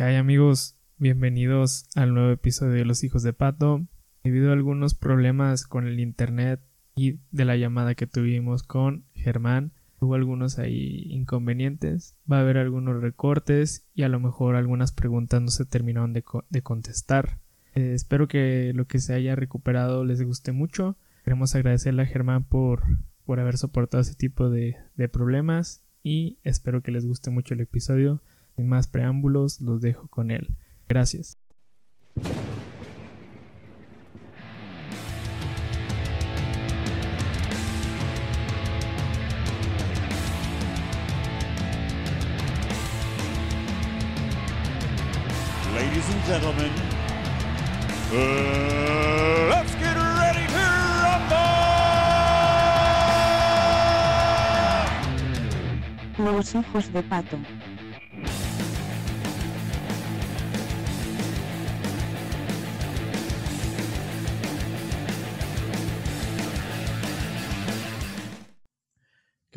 ¿Qué hay amigos? Bienvenidos al nuevo episodio de Los Hijos de Pato. Debido a algunos problemas con el internet y de la llamada que tuvimos con Germán, hubo algunos ahí inconvenientes. Va a haber algunos recortes y a lo mejor algunas preguntas no se terminaron de, contestar. Eh, espero que lo que se haya recuperado les guste mucho. Queremos agradecerle a Germán por, por haber soportado ese tipo de, de problemas y espero que les guste mucho el episodio. Sin más preámbulos, los dejo con él. Gracias. Ladies and gentlemen, uh, let's get ready to rumble! Los hijos de pato.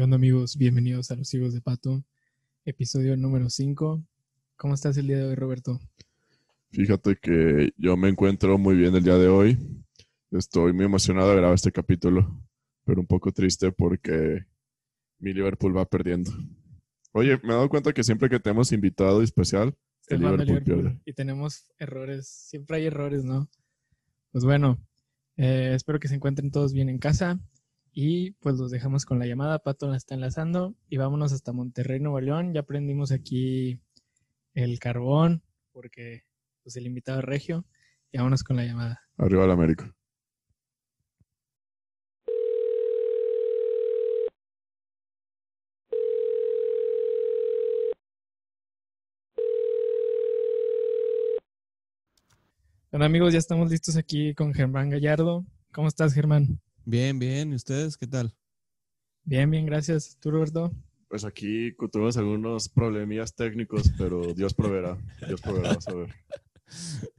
¿Qué onda amigos? Bienvenidos a Los Hijos de Pato, episodio número 5. ¿Cómo estás el día de hoy, Roberto? Fíjate que yo me encuentro muy bien el día de hoy. Estoy muy emocionado de grabar este capítulo, pero un poco triste porque mi Liverpool va perdiendo. Oye, me he dado cuenta que siempre que tenemos invitado especial, el Liverpool, pierde. Y tenemos errores, siempre hay errores, ¿no? Pues bueno, eh, espero que se encuentren todos bien en casa. Y pues los dejamos con la llamada. Pato la está enlazando y vámonos hasta Monterrey, Nuevo León. Ya prendimos aquí el carbón porque pues el invitado es regio. Y vámonos con la llamada. Arriba la América. Bueno amigos, ya estamos listos aquí con Germán Gallardo. ¿Cómo estás, Germán? Bien, bien. ¿Y ustedes qué tal? Bien, bien, gracias. ¿Tú, Roberto? Pues aquí tuvimos algunos problemillas técnicos, pero Dios proveerá. Dios proveerá, vas a ver.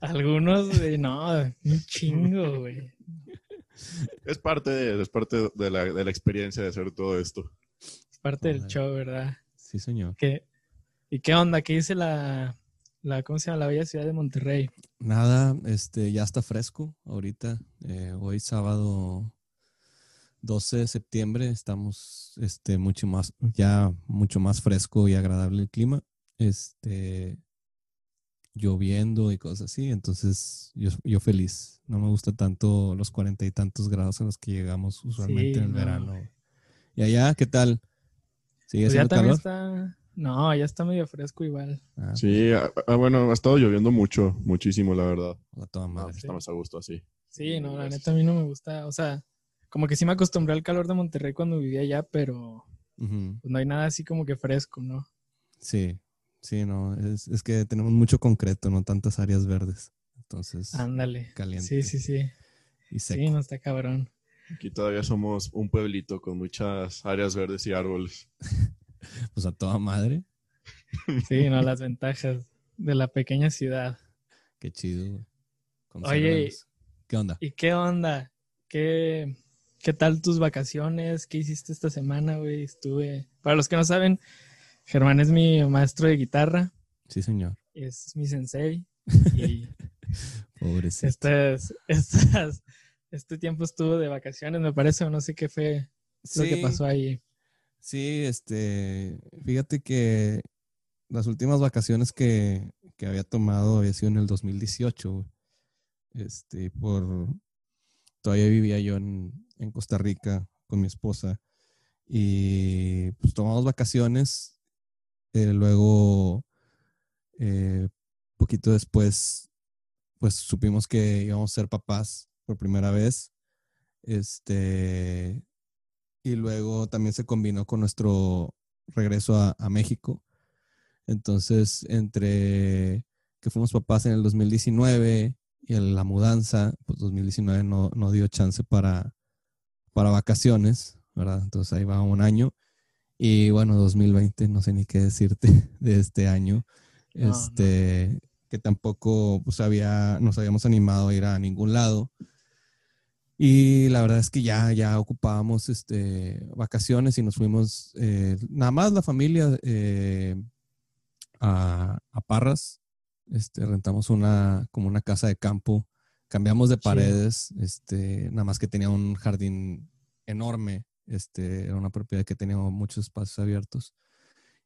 Algunos, güey, no, un chingo, güey. Es parte, de, es parte de, la, de la experiencia de hacer todo esto. Es parte del show, ¿verdad? Sí, señor. ¿Qué, ¿Y qué onda? ¿Qué dice la, la, ¿cómo se llama? La bella ciudad de Monterrey. Nada, este, ya está fresco ahorita. Eh, hoy sábado 12 de septiembre estamos este, mucho más, ya mucho más fresco y agradable el clima. Este, lloviendo y cosas así. Entonces, yo, yo feliz. No me gusta tanto los cuarenta y tantos grados en los que llegamos usualmente en el verano. ¿Y allá qué tal? ¿Sigue pues calor? Está... No, ya está medio fresco igual. Ah, sí, ah, ah, bueno, ha estado lloviendo mucho, muchísimo, la verdad. A madre. Está más a gusto así. Sí, no, la neta a mí no me gusta. O sea, como que sí me acostumbré al calor de Monterrey cuando vivía allá, pero pues no hay nada así como que fresco, ¿no? Sí, sí, no, es, es, que tenemos mucho concreto, no tantas áreas verdes. Entonces, ándale. Caliente. Sí, sí, sí. Y seco. Sí, no está cabrón. Aquí todavía somos un pueblito con muchas áreas verdes y árboles. pues a toda madre. Sí, no, las ventajas de la pequeña ciudad. Qué chido, güey. Oye, ¿qué onda? ¿Y qué onda? ¿Qué, ¿Qué tal tus vacaciones? ¿Qué hiciste esta semana, güey? Estuve. Para los que no saben, Germán es mi maestro de guitarra. Sí, señor. Es mi sensei. Y Pobrecito. Este, este tiempo estuvo de vacaciones, me parece, o no sé qué fue lo que pasó ahí. Sí, este. Fíjate que las últimas vacaciones que, que había tomado había sido en el 2018, Este, por. Todavía vivía yo en, Costa Rica con mi esposa y pues tomamos vacaciones. Eh, luego, eh, poquito después, pues supimos que íbamos a ser papás por primera vez. Este, y luego también se combinó con nuestro regreso a México. Entonces, entre que fuimos papás en el 2019 y la mudanza, pues 2019 no, no dio chance para, para vacaciones, ¿verdad? Entonces ahí va un año. Y bueno, 2020, no sé ni qué decirte de este año. este, que tampoco pues, había, nos habíamos animado a ir a ningún lado. Y la verdad es que ya, ya ocupábamos este, vacaciones y nos fuimos, eh, nada más la familia, eh, a, a, Parras, Este, rentamos una, como una casa de campo. Cambiamos de paredes, este, nada más que tenía un jardín enorme. Este, era una propiedad que tenía muchos espacios abiertos.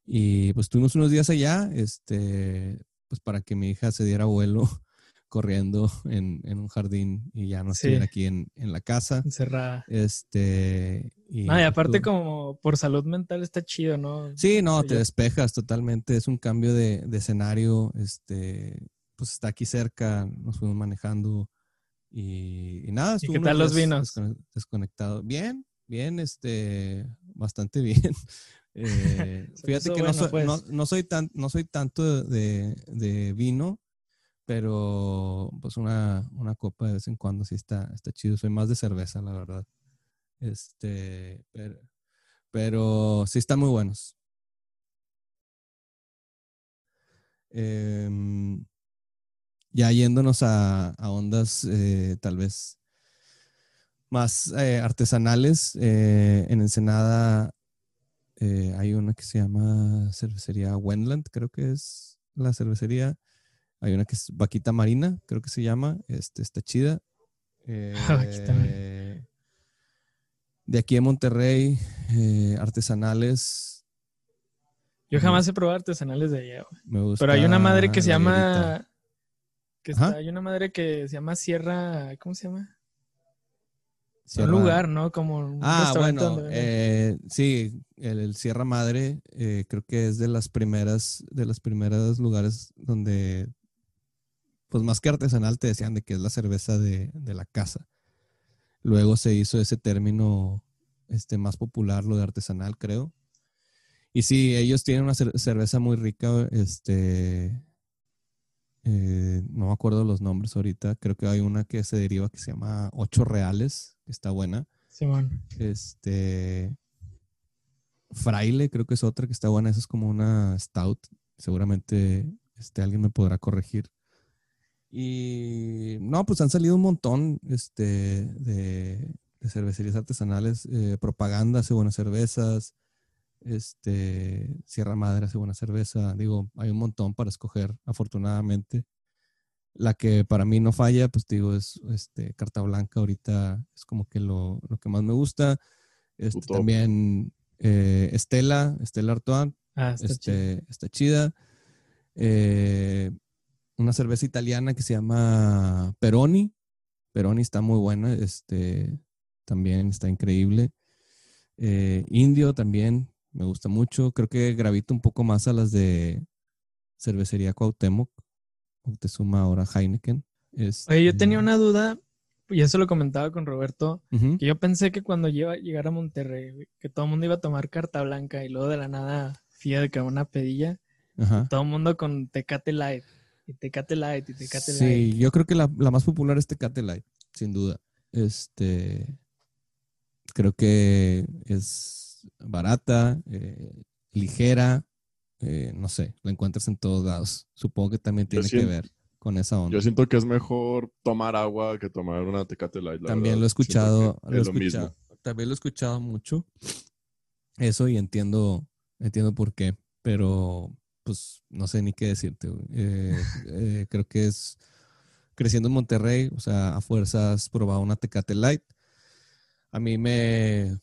Y pues tuvimos unos días allá, este, pues para que mi hija se diera vuelo corriendo en, en un jardín y ya no Sí. estuviera aquí en, en la casa. Encerrada. Este, y, y aparte pues, como por salud mental está chido, ¿no? Sí, no, te despejas totalmente. Es un cambio de, de escenario. Este, pues está aquí cerca, nos fuimos manejando y, y nada. ¿Y qué tal los vinos? descone- Desconectado. Bien, bien, este, bastante bien. Eh, fíjate que no, soy, pues. no, no soy tan, no soy tanto de, de vino, pero pues una, una copa de vez en cuando sí está, está chido. Soy más de cerveza, la verdad. Este, pero, sí están muy buenos. Em, ya yéndonos a, a ondas eh, tal vez más eh, artesanales, eh, en Ensenada hay una que se llama cervecería Wendland, creo que es la cervecería. Hay una que es Vaquita Marina, creo que se llama. Este, está chida. Vaquita Marina. Eh, de aquí en Monterrey, eh, artesanales. Yo jamás he probado artesanales de allá, güey. Me gusta Pero hay una madre que se la llama... Que está, hay una madre que se llama Sierra... ¿Cómo se llama? Sierra- Un lugar, ¿no? Como un Ah, bueno, eh, sí, el, el Sierra Madre eh, creo que es de las primeras, de las primeras lugares donde, pues más que artesanal, te decían de que es la cerveza de, de la casa. Luego se hizo ese término este, más popular, lo de artesanal, creo. Y sí, ellos tienen una cer- cerveza muy rica, este, eh, no me acuerdo los nombres ahorita, creo que hay una que se deriva que se llama Ocho Reales, que está buena. Simón. Este. Fraile, creo que es otra que está buena. Esa es como una stout. Seguramente este, alguien me podrá corregir. Y no, pues han salido un montón este, de, de cervecerías artesanales. eh, propaganda hace buenas cervezas. Este, Sierra Madre hace buena cerveza. Digo, hay un montón para escoger, afortunadamente. La que para mí no falla, pues digo, es este, Carta Blanca. Ahorita es como que lo, lo que más me gusta. Este, también eh, Estela, Estela Artois, Ah, está este, está chida. Eh, una cerveza italiana que se llama Peroni. Peroni está muy buena, este, también está increíble. Eh, Indio también me gusta mucho. Creo que gravita un poco más a las de cervecería Cuauhtémoc. Moctezuma ahora Heineken. Oye, yo Este, tenía una duda, y eso lo comentaba con Roberto, que yo pensé que cuando llega- llegara a Monterrey, que todo el mundo iba a tomar carta blanca y luego de la nada fía de que una pedilla, ajá. todo el mundo con Tecate Light, y Tecate Light, y Tecate Sí, Light. yo creo que la, la más popular es Tecate Light, sin duda. Este, creo que es barata, eh, ligera, eh, no sé, la encuentras en todos lados. Supongo que también tiene que ver con esa onda. Yo siento que es mejor tomar agua que tomar una Tecate Light. la También verdad. lo he escuchado, que lo he es lo escuchado- mismo. también lo he escuchado mucho. Eso y entiendo, entiendo por qué, pero pues no sé ni qué decirte. Eh, eh, creo que es creciendo en Monterrey, o sea, a fuerzas probado una Tecate Light. A mí me,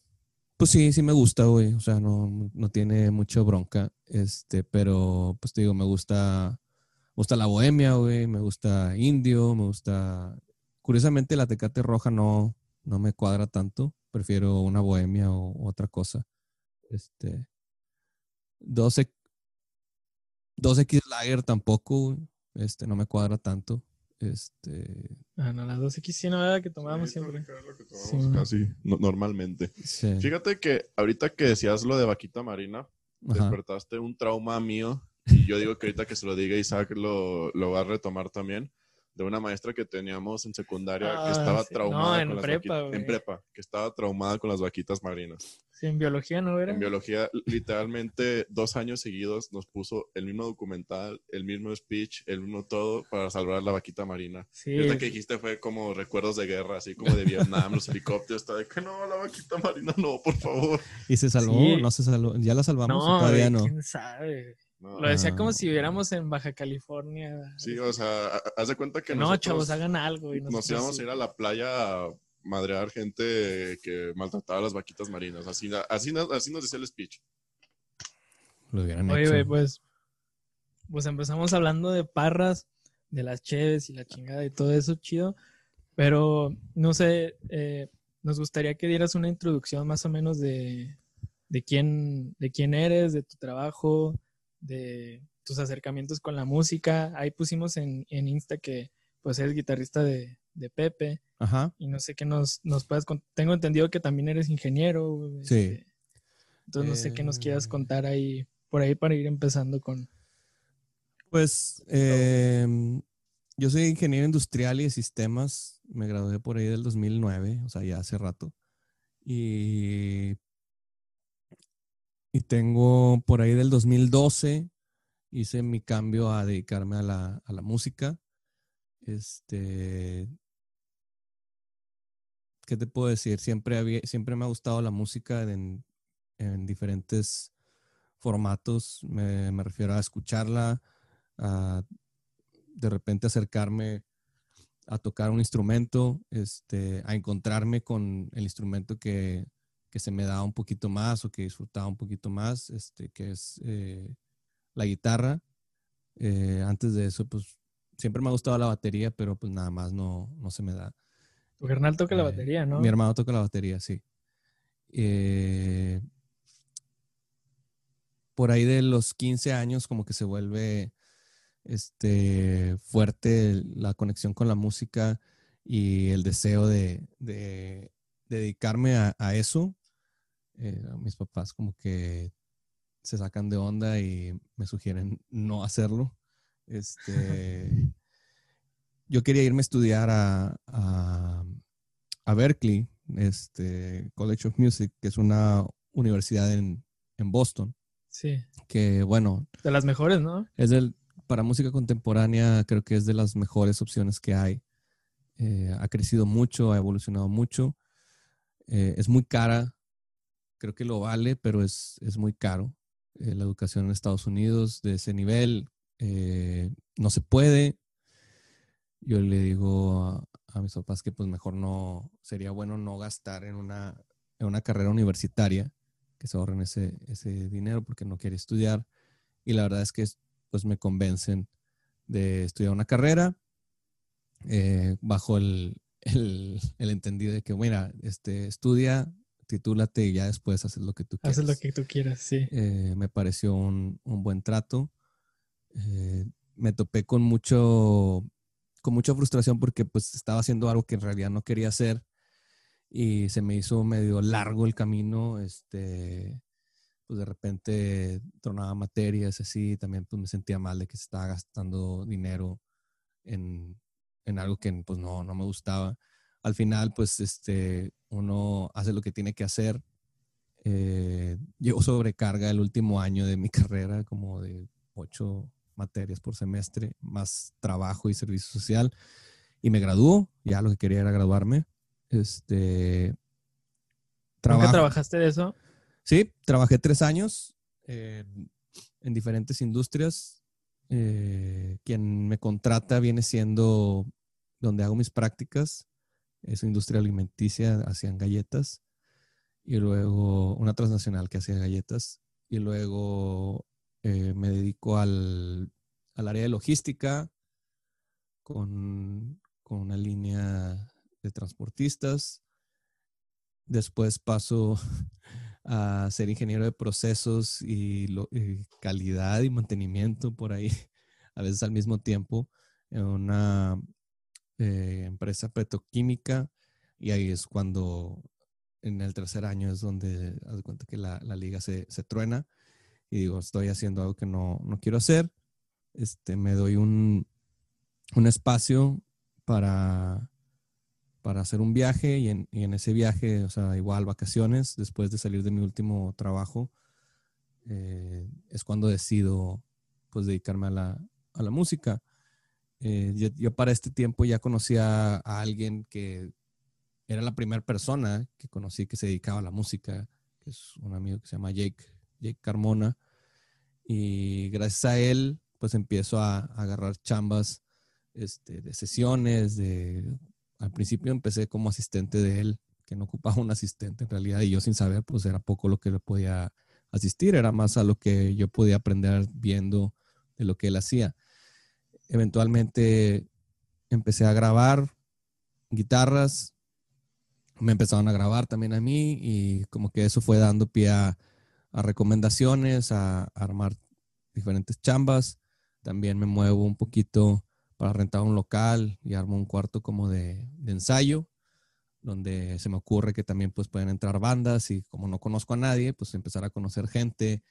pues sí, sí me gusta, güey, o sea, no, no tiene mucha bronca, este, pero pues te digo, me gusta, me gusta la bohemia, güey, me gusta indio, me gusta, curiosamente la Tecate roja no, no me cuadra tanto, prefiero una bohemia o otra cosa. Este, 12, 2X Lager tampoco, este, no me cuadra tanto. Este, Ah, no, las 2X sí, no era que tomábamos Sí, siempre. lo que tomamos Sí. casi no- normalmente. sí, Fíjate que ahorita que decías lo de vaquita marina, ajá. despertaste un trauma mío. Y yo digo que ahorita que se lo diga Isaac lo, lo va a retomar también. De una maestra que teníamos en secundaria Ah, que estaba sí. traumada No, en con las prepa, vaquitas. En prepa, que estaba traumada con las vaquitas marinas. Sí, en biología no era. En biología, literalmente dos años seguidos nos puso el mismo documental, el mismo speech, el mismo todo para salvar la vaquita marina. Sí, Y ahorita que dijiste fue como recuerdos de guerra, así como de Vietnam, los helicópteros, está de que no, la vaquita marina no, por favor. ¿Y se salvó? Sí. No se salvó. Ya la salvamos no, todavía no. quién sabe. No, Lo decía como si viviéramos en Baja California. Sí, o sea, ha- haz de cuenta que no, nosotros chavos, hagan algo. Y nos íbamos sí. a ir a la playa a madrear gente que maltrataba a las vaquitas marinas. Así, así, nos- así nos decía el speech. Lo hubieran Oye, hecho. pues, pues empezamos hablando de parras, de las cheves y la chingada y todo eso chido. Pero, no sé, eh, nos gustaría que dieras una introducción más o menos de, de, quién, de quién eres, de tu trabajo, de tus acercamientos con la música. Ahí pusimos en, en Insta que pues eres guitarrista de, de Pepe Ajá. y no sé qué nos, nos puedas contar. Tengo entendido que también eres ingeniero. güey, Sí. este, entonces no sé qué nos quieras Eh, contar ahí, por ahí para ir empezando con... Pues eh, yo soy ingeniero industrial y de sistemas. Me gradué por ahí del 2009, o sea, ya hace rato. Y, y tengo por ahí del 2012, hice mi cambio a dedicarme a la, a la música. Este, ¿qué te puedo decir? Siempre, había, siempre me ha gustado la música en, en diferentes formatos. Me, me refiero a escucharla, a de repente acercarme a tocar un instrumento, este, a encontrarme con el instrumento que, que se me da un poquito más o que disfrutaba un poquito más, este, que es eh, la guitarra. Eh, antes de eso, pues siempre me ha gustado la batería, pero pues nada más no, no se me da. Tu carnal toca la Eh, batería, ¿no? Mi hermano toca la batería, sí. Por ahí de los 15 años como que se vuelve este, fuerte la conexión con la música y el deseo de, de- de dedicarme a, a eso. Eh, mis papás como que se sacan de onda y me sugieren no hacerlo. Este, yo quería irme a estudiar a, a, a Berkeley, este, College of Music, que es una universidad en, en Boston, Sí, que bueno, de las mejores, ¿no? es del, para música contemporánea, creo que es de las mejores opciones que hay. Eh, ha crecido mucho, ha evolucionado mucho. Eh, es muy cara, creo que lo vale, pero es, es muy caro. Eh, la educación en Estados Unidos de ese nivel eh, no se puede. Yo le digo a, a mis papás que pues mejor no, sería bueno no gastar en una, en una carrera universitaria, que se ahorren ese, ese dinero porque no quiere estudiar. Y la verdad es que pues me convencen de estudiar una carrera eh, bajo el, el, el entendido de que, mira, este, estudia, titúlate y ya después haces lo que tú quieras. Haces lo que tú quieras, sí. Eh, me pareció un, un buen trato. Eh, me topé con mucho, con mucha frustración porque pues estaba haciendo algo que en realidad no quería hacer y se me hizo medio largo el camino. Este, pues de repente tronaba materias así, también pues me sentía mal de que se estaba gastando dinero en, en algo que pues no, no me gustaba. Al final pues este, uno hace lo que tiene que hacer. Eh, llevo sobrecarga el último año de mi carrera, como de ocho materias por semestre, más trabajo y servicio social. Y me graduó, ya lo que quería era graduarme. Este, ¿Nunca trabajo- trabajaste de eso? Sí, trabajé tres años en, en diferentes industrias. Eh, quien me contrata viene siendo donde hago mis prácticas. Es industria alimenticia, hacían galletas. Y luego una transnacional que hacía galletas. Y luego eh, me dedico al, al área de logística con, con una línea de transportistas. Después paso a ser ingeniero de procesos y, y calidad y mantenimiento por ahí, a veces al mismo tiempo, en una eh, empresa petroquímica. Y ahí es cuando, en el tercer año, es donde haz cuenta que la, la liga se, se truena. Y digo, estoy haciendo algo que no, no quiero hacer. Este, me doy un, un espacio para, para hacer un viaje y en, en ese viaje, o sea, igual vacaciones, después de salir de mi último trabajo, eh, es cuando decido pues dedicarme a la, a la música. Eh, yo, para este tiempo ya conocía a alguien que era la primera persona que conocí que se dedicaba a la música, que es un amigo que se llama Jake, Jake Carmona. Y gracias a él, pues empiezo a, a agarrar chambas este, de sesiones, de... Al principio empecé como asistente de él, que no ocupaba un asistente en realidad, y yo sin saber, pues era poco lo que le podía asistir, era más a lo que yo podía aprender viendo de lo que él hacía. Eventualmente empecé a grabar guitarras, me empezaron a grabar también a mí y como que eso fue dando pie a, recomendaciones, a, a armar diferentes chambas. También me muevo un poquito para rentar un local y armo un cuarto como de, de ensayo, donde se me ocurre que también pues pueden entrar bandas y como no conozco a nadie, pues empezar a conocer gente,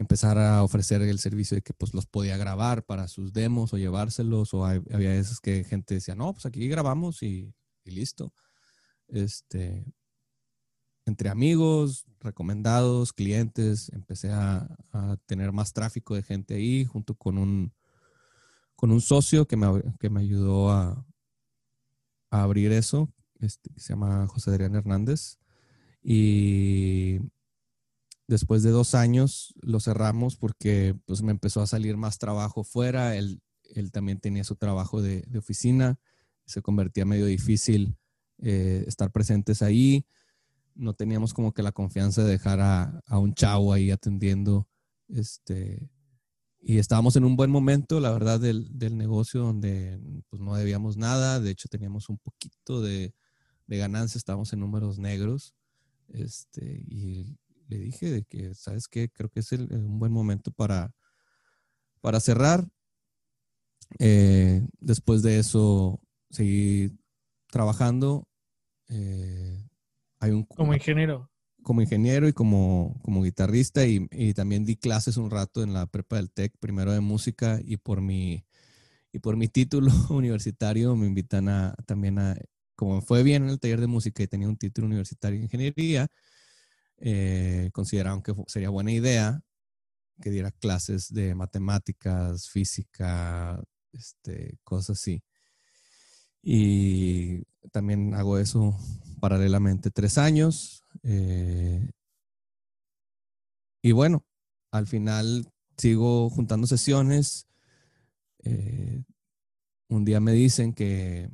empezar a ofrecer el servicio de que pues los podía grabar para sus demos o llevárselos o hay- había veces que gente decía, no, pues aquí grabamos y, y listo. Este, entre amigos, recomendados, clientes, empecé a, a tener más tráfico de gente ahí junto con un, con un socio que me, que me ayudó a, a abrir eso, este, que se llama José Adrián Hernández. Y después de dos años lo cerramos porque pues me empezó a salir más trabajo fuera. Él, él también tenía su trabajo de, oficina. Se convertía medio difícil eh, estar presentes ahí. No teníamos como que la confianza de dejar a, a un chavo ahí atendiendo. Este, y estábamos en un buen momento, la verdad, del, del negocio donde pues, no debíamos nada. De hecho, teníamos un poquito de, de ganancia, estábamos en números negros. Este, y le dije de que, ¿sabes qué? Creo que es el- un buen momento para, para cerrar. Eh, después de eso, seguí trabajando. Eh, hay un, Como ingeniero. como ingeniero y como, como guitarrista y, y también di clases un rato en la prepa del TEC, primero de música y por mi, y por mi título universitario me invitan a, también a, como fue bien en el taller de música y tenía un título universitario de ingeniería, eh, consideraron que sería buena idea que diera clases de matemáticas, física, este, cosas así. Y también hago eso paralelamente tres años. eh, y bueno, al final sigo juntando sesiones. eh, un día me dicen que,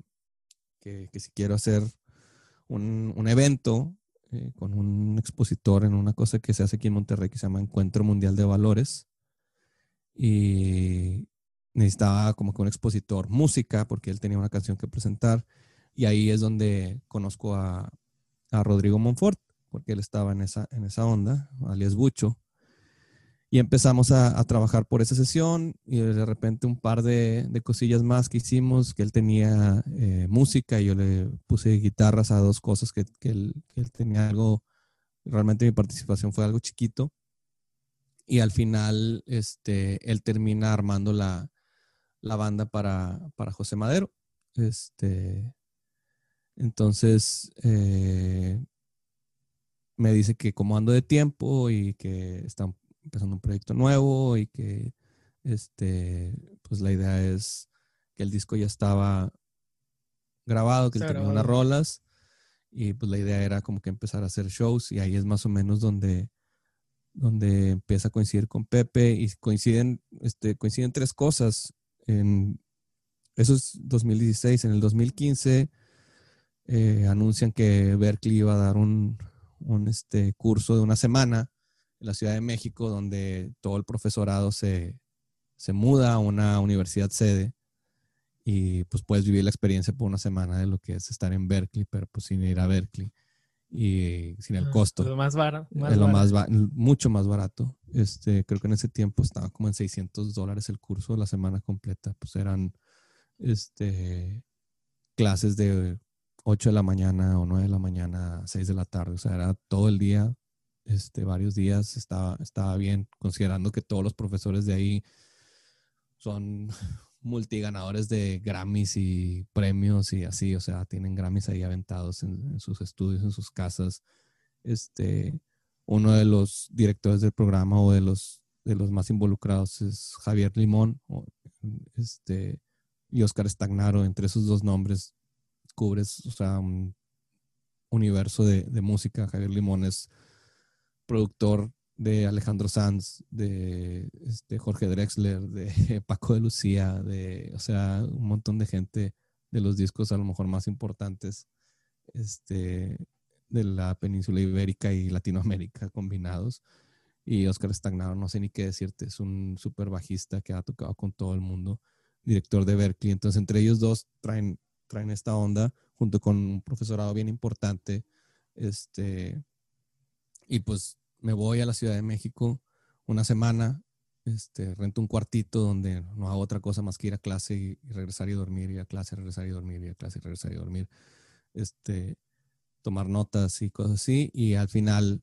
que, que si quiero hacer un, un evento eh, con un expositor en una cosa que se hace aquí en Monterrey que se llama Encuentro Mundial de Valores. Y necesitaba como que un expositor música porque él tenía una canción que presentar. Y ahí es donde conozco a, a Rodrigo Monfort, porque él estaba en esa, en esa onda, alias Bucho. Y empezamos a, a trabajar por esa sesión y de repente un par de, cosillas más que hicimos, que él tenía eh, música y yo le puse guitarras a dos cosas que, él, tenía algo, realmente mi participación fue algo chiquito. Y al final este, él termina armando la, la banda para, para José Madero. Este, entonces, eh, me dice que como ando de tiempo y que está empezando un proyecto nuevo y que este, pues la idea es que el disco ya estaba grabado, que él tenía unas rolas y pues la idea era como que empezar a hacer shows y ahí es más o menos donde, donde empieza a coincidir con Pepe y coinciden, este, coinciden tres cosas. En, eso es 2016. En el 2015 eh, anuncian que Berkeley iba a dar un, un este, curso de una semana en la Ciudad de México donde todo el profesorado se, se muda a una universidad sede y pues puedes vivir la experiencia por una semana de lo que es estar en Berkeley, pero pues sin ir a Berkeley y sin el Ah, costo Lo más barato. es lo más mucho más barato. Este, creo que en ese tiempo estaba como en 600 dólares el curso la semana completa. Pues eran este, clases de 8 de la mañana o 9 de la mañana a 6 de la tarde. O sea, era todo el día, este, varios días. Estaba, estaba bien, considerando que todos los profesores de ahí son multiganadores de Grammys y premios y así. O sea, tienen Grammys ahí aventados en, sus estudios, en sus casas este, uno de los directores del programa o de los, de los más involucrados es Javier Limón este, y Oscar Stagnaro. Entre esos dos nombres cubres o sea, un universo de, de música. Javier Limón es productor de Alejandro Sanz, de este, Jorge Drexler, de Paco de Lucía, de, o sea, un montón de gente de los discos a lo mejor más importantes este, de la península ibérica y Latinoamérica combinados. Y Oscar Stagnaro, no sé ni qué decirte, es un súper bajista que ha tocado con todo el mundo, director de Berkeley. Entonces, entre ellos dos traen, traen esta onda, junto con un profesorado bien importante. Este, y pues me voy a la Ciudad de México una semana, este, rento un cuartito donde no hago otra cosa más que ir a clase y, y regresar y dormir, ir a clase, regresar y dormir, ir a clase, regresar y dormir. Este, tomar notas y cosas así. Y al final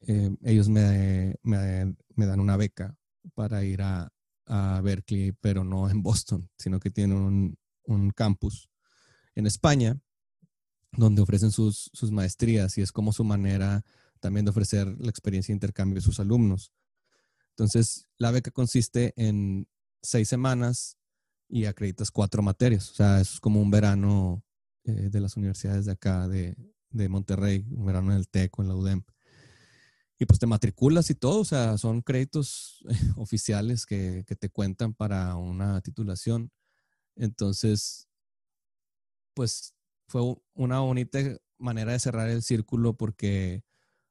eh, ellos me, me, me, dan una beca para ir a, a, Berkeley, pero no en Boston, sino que tienen un, un campus en España donde ofrecen sus, sus, maestrías y es como su manera también de ofrecer la experiencia de intercambio de sus alumnos. Entonces, la beca consiste en seis semanas y acreditas cuatro materias. O sea, eso es como un verano eh, de las universidades de acá, de, de Monterrey, un verano en el TEC o en la UDEM. Y pues te matriculas y todo, o sea, son créditos oficiales que, que te cuentan para una titulación. Entonces, pues fue una bonita manera de cerrar el círculo porque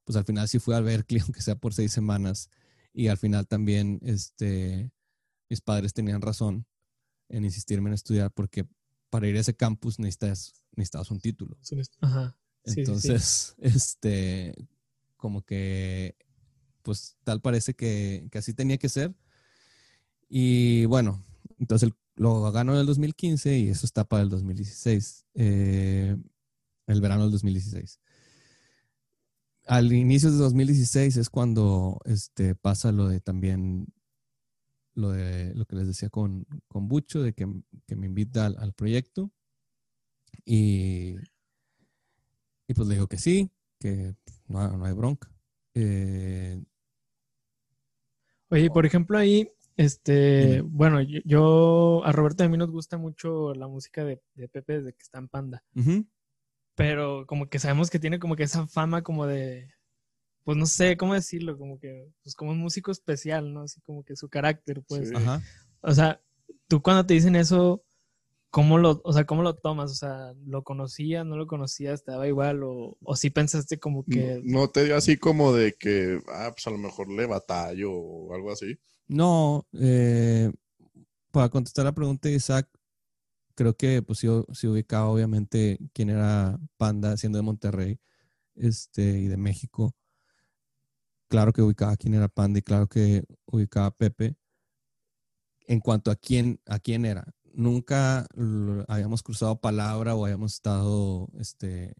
pues al final sí fui a Berkeley, aunque sea por seis semanas, y al final también este, mis padres tenían razón en insistirme en estudiar porque para ir a ese campus necesitas, necesitas un título. Ajá. Entonces, sí, sí. este, como que, pues tal parece que, que, así tenía que ser. Y bueno, entonces lo ganó en el 2015 y eso está para el 2016, eh, el verano del 2016. Al inicio de 2016 es cuando este, pasa lo de también, lo de lo que les decía con, con Bucho, de que, que me invita al, al proyecto. Y y pues le digo que sí, que no, no hay bronca. Eh... Oye, por ejemplo, ahí, este, bueno, yo, yo, a Roberto y a mí nos gusta mucho la música de, de Pepe desde que está en Panda. Uh -huh. Pero como que sabemos que tiene como que esa fama como de, pues no sé cómo decirlo, como que, pues como un músico especial, ¿no? Así como que su carácter, pues. Sí. Ajá. O sea, tú cuando te dicen eso, ¿Cómo lo, o sea, ¿cómo lo tomas? O sea, ¿lo conocías, no lo conocías, te daba igual? ¿O, o sí pensaste como que...? No, no te dio así como de que, ah, pues a lo mejor le batallo o algo así. No, eh, para contestar la pregunta de Isaac, creo que pues sí ubicaba obviamente quién era Panda siendo de Monterrey este, y de México. Claro que ubicaba quién era Panda y claro que ubicaba Pepe. En cuanto a quién, a quién era, nunca habíamos cruzado palabra o habíamos estado, este,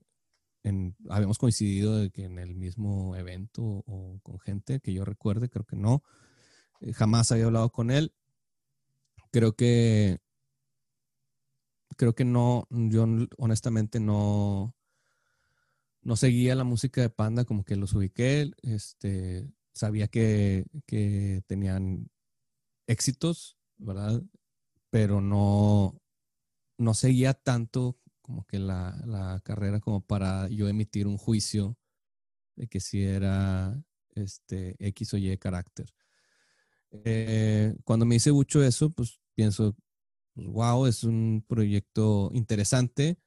habíamos coincidido de que en el mismo evento o con gente que yo recuerde, creo que no. Eh, jamás había hablado con él. Creo que, creo que no, yo honestamente no, no seguía la música de Panda, como que los ubiqué, este, sabía que, que tenían éxitos, ¿verdad? pero no, no seguía tanto como que la, la, carrera como para yo emitir un juicio de que si era este X o Y carácter. Eh, cuando me dice mucho eso, pues pienso, pues, wow, es un proyecto interesante,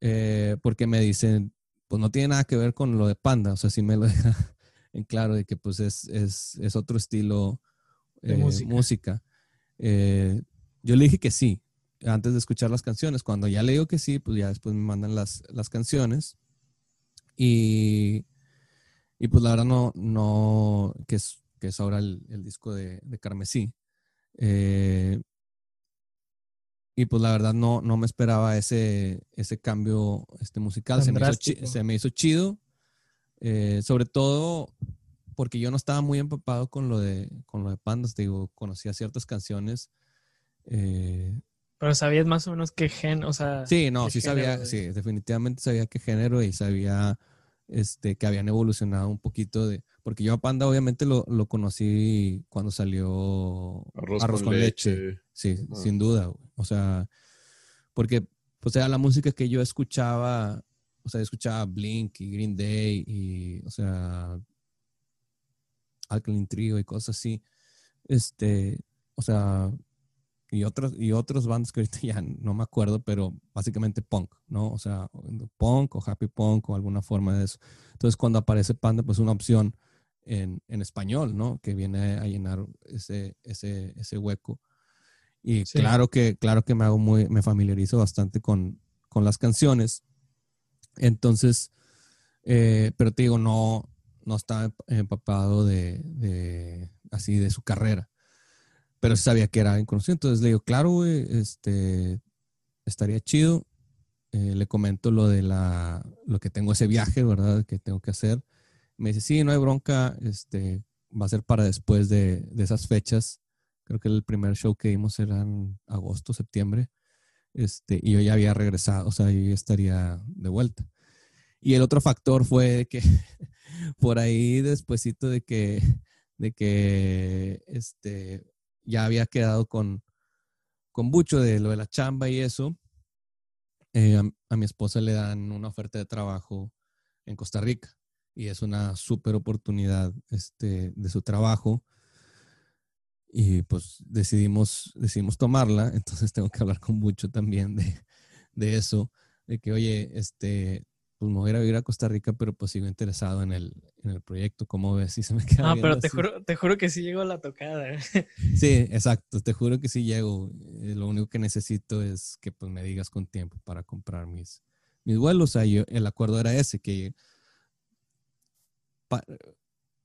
eh, porque me dicen, pues no tiene nada que ver con lo de Panda, o sea, sí me lo deja en claro de que pues es, es, es otro estilo de eh, música. música. Eh, yo le dije que sí, antes de escuchar las canciones. Cuando ya le digo que sí, pues ya después me mandan las, las canciones. Y, y pues la verdad no, no, que es, que es ahora el, el disco de, de Carmesí. Eh, y pues la verdad no, no me esperaba ese, ese cambio este, musical. Se me, hizo, se me, hizo, chido. Eh, sobre todo porque yo no estaba muy empapado con lo de, con lo de Pandas. Digo, conocía ciertas canciones eh, pero sabías más o menos qué género, o sea. Sí, no, sí sabía, sí, definitivamente sabía qué género y sabía este, que habían evolucionado un poquito de. Porque yo a Panda obviamente lo, lo conocí cuando salió Arroz, Arroz con, con, leche. leche. Sí, ah. sin duda. O sea, porque, o sea, la música que yo escuchaba, o sea, escuchaba Blink y Green Day y, o sea, Alkaline Trio y cosas así. Este, o sea, y otros, y otros bandas que ahorita ya no me acuerdo, pero básicamente punk, ¿no? O sea, punk o happy punk o alguna forma de eso. Entonces, cuando aparece Panda, pues una opción en, en español, ¿no? Que viene a llenar ese, ese, ese hueco. Y Sí. claro que, claro que me hago muy, me familiarizo bastante con, con las canciones. Entonces, eh, pero te digo, no, no estaba empapado de, de- así de su carrera. Pero sabía que era conocido. Entonces le digo, claro, güey, este, estaría chido. Eh, le comento lo de la, lo que tengo ese viaje, ¿verdad? Que tengo que hacer. Me dice, sí, no hay bronca, este, va a ser para después de, de esas fechas. Creo que el primer show que dimos era en agosto, septiembre. Este, y yo ya había regresado, o sea, yo ya estaría de vuelta. Y el otro factor fue que por ahí despuesito de que, de que este, ya había quedado con, con de lo de la chamba y eso, eh, a, a mi esposa le dan una oferta de trabajo en Costa Rica y es una súper oportunidad este, de su trabajo. Y pues decidimos, decidimos tomarla, entonces tengo que hablar con Bucho también de, de eso, de que oye, este, pues me voy a ir a vivir a Costa Rica, pero pues sigo interesado en el, en el proyecto, ¿cómo ves? Si se me queda Ah, pero te así. juro, te juro que sí llegó la tocada. ¿eh? Sí, exacto, te juro que sí llego. Eh, Lo único que necesito es que pues me digas con tiempo para comprar mis, mis vuelos. O sea, yo- el acuerdo era ese, que pa-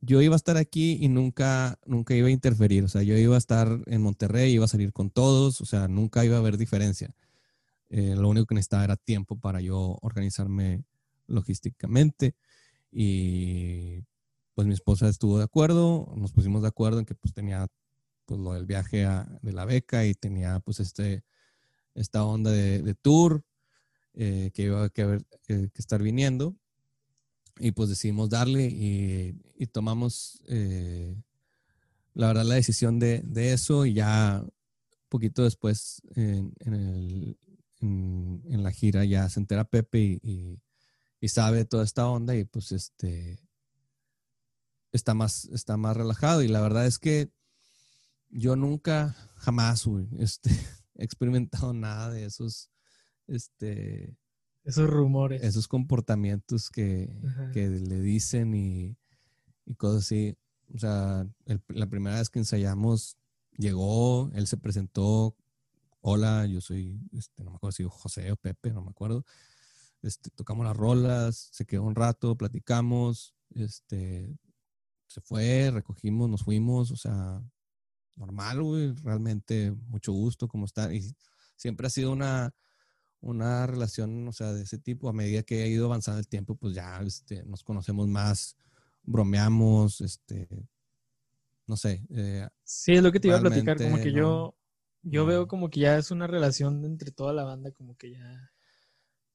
yo iba a estar aquí y nunca, nunca iba a interferir. O sea, yo iba a estar en Monterrey, iba a salir con todos, o sea, nunca iba a haber diferencia. Eh, lo único que necesitaba era tiempo para yo organizarme logísticamente y pues mi esposa estuvo de acuerdo, nos pusimos de acuerdo en que pues tenía pues lo del viaje a- de la beca y tenía pues este, esta onda de, tour eh, que iba que, haber- que- estar viniendo y pues decidimos darle y, tomamos eh, la verdad la decisión de, de eso y ya poquito después en, en la gira ya se entera Pepe y- y sabe toda esta onda y pues este está más, está más relajado y la verdad es que yo nunca, jamás, güey, este, he experimentado nada de esos, este, Esos rumores. esos comportamientos que, que le dicen y, y cosas así. O sea, el- la primera vez que ensayamos, llegó, él se presentó, hola, yo soy, este, no me acuerdo si José o Pepe, no me acuerdo. Este, tocamos las rolas, se quedó un rato, platicamos, este, se fue, recogimos, nos fuimos, o sea, normal, güey, realmente mucho gusto, como está. Y siempre ha sido una, una relación, o sea, de ese tipo. A medida que ha ido avanzando el tiempo, pues ya este, nos conocemos más, bromeamos, este, no sé. eh, Sí, es lo que te iba a platicar, como que yo, yo no. veo como que ya es una relación entre toda la banda, como que ya...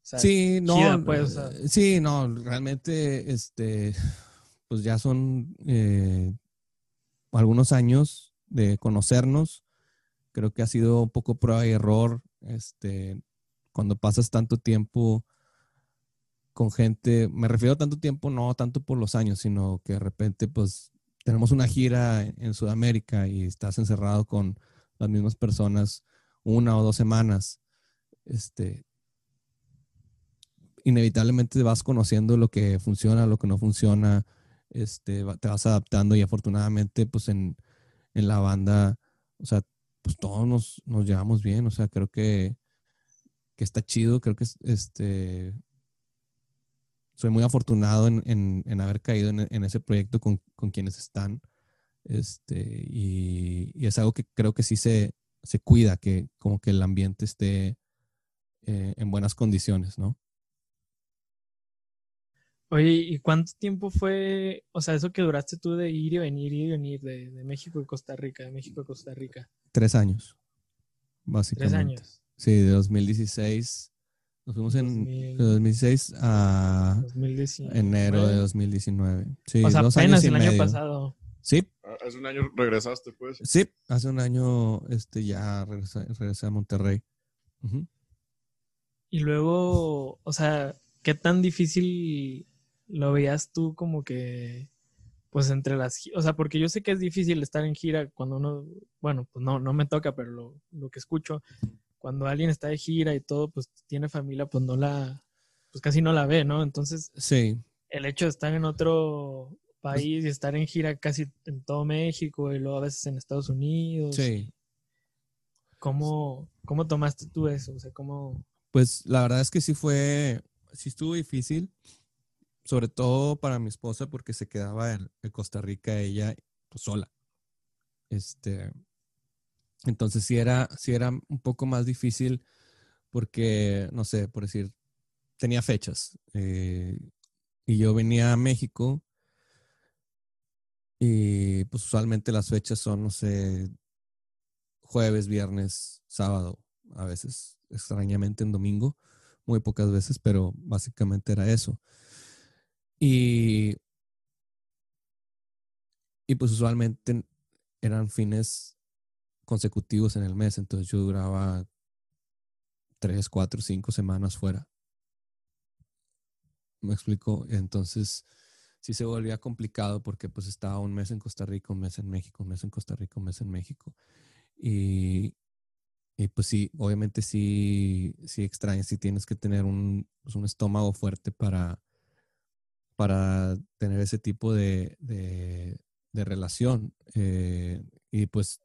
sea, sí, no, chida, pues, o sea. eh, sí, no, realmente, este, pues ya son eh, algunos años de conocernos. Creo que ha sido un poco prueba y error, este, cuando pasas tanto tiempo con gente, me refiero a tanto tiempo, no tanto por los años, sino que de repente, pues, tenemos una gira en en Sudamérica y estás encerrado con las mismas personas una o dos semanas. Este, inevitablemente vas conociendo lo que funciona, lo que no funciona, este, te vas adaptando y afortunadamente, pues, en, en la banda, o sea, pues todos nos, nos llevamos bien, o sea, creo que, que está chido, creo que es- este, soy muy afortunado en, en- haber caído en, en ese proyecto con, con quienes están, este, y, y es algo que creo que sí se, se cuida, que como que el ambiente esté eh, en buenas condiciones, ¿no? Oye, ¿y cuánto tiempo fue, o sea, eso que duraste tú de ir y venir, ir y venir de, de México a Costa Rica, de México a Costa Rica? Tres años, Tres básicamente. años. Sí, de 2016. Nos fuimos en 2000. de 2016 a 2019. enero de 2019. Sí, O sea, dos apenas años y el año pasado. Sí, Ah, Hace un año regresaste, pues. sí, hace un año este, ya regresé, regresé a Monterrey. Y luego, o sea, ¿qué tan difícil lo veías tú como que pues entre las, o sea, porque yo sé que es difícil estar en gira cuando uno, bueno, pues no, no me toca, pero lo, lo que escucho, cuando alguien está de gira y todo, pues tiene familia, pues no la, pues casi no la ve, ¿no? Entonces, Sí, el hecho de estar en otro país y estar en gira casi en todo México y luego a veces en Estados Unidos. sí. ¿Cómo, cómo tomaste tú eso? O sea, ¿cómo, Pues la verdad es que sí fue, sí estuvo difícil, sobre todo para mi esposa porque se quedaba en, Costa Rica ella pues, sola. Este, entonces sí era, sí era un poco más difícil porque, no sé, por decir, tenía fechas eh, y yo venía a México y pues usualmente las fechas son, no sé, jueves, viernes, sábado, a veces extrañamente en domingo, muy pocas veces, pero básicamente era eso. Y, y pues usualmente eran fines consecutivos en el mes, entonces yo duraba tres, cuatro, cinco semanas fuera. ¿Me explico? Entonces sí se volvía complicado porque pues estaba un mes en Costa Rica, un mes en México, un mes en Costa Rica, un mes en México. Y, y pues sí, obviamente sí, sí extrañas, sí tienes que tener un, pues, un estómago fuerte para, para tener ese tipo de, de, relación. Eh, y pues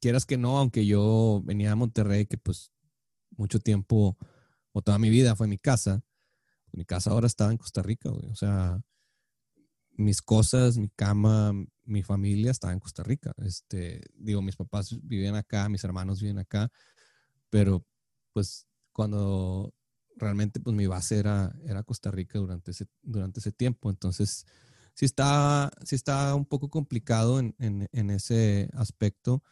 quieras que no, aunque yo venía a Monterrey, que pues mucho tiempo o toda mi vida fue mi casa, mi casa ahora estaba en Costa Rica. O sea, mis cosas, mi cama, mi familia estaba en Costa Rica. Este, digo, mis papás vivían acá, mis hermanos viven acá, pero pues cuando realmente pues mi base era, era Costa Rica durante ese, durante ese tiempo. Entonces, sí está, sí está un poco complicado en, en, ese aspecto.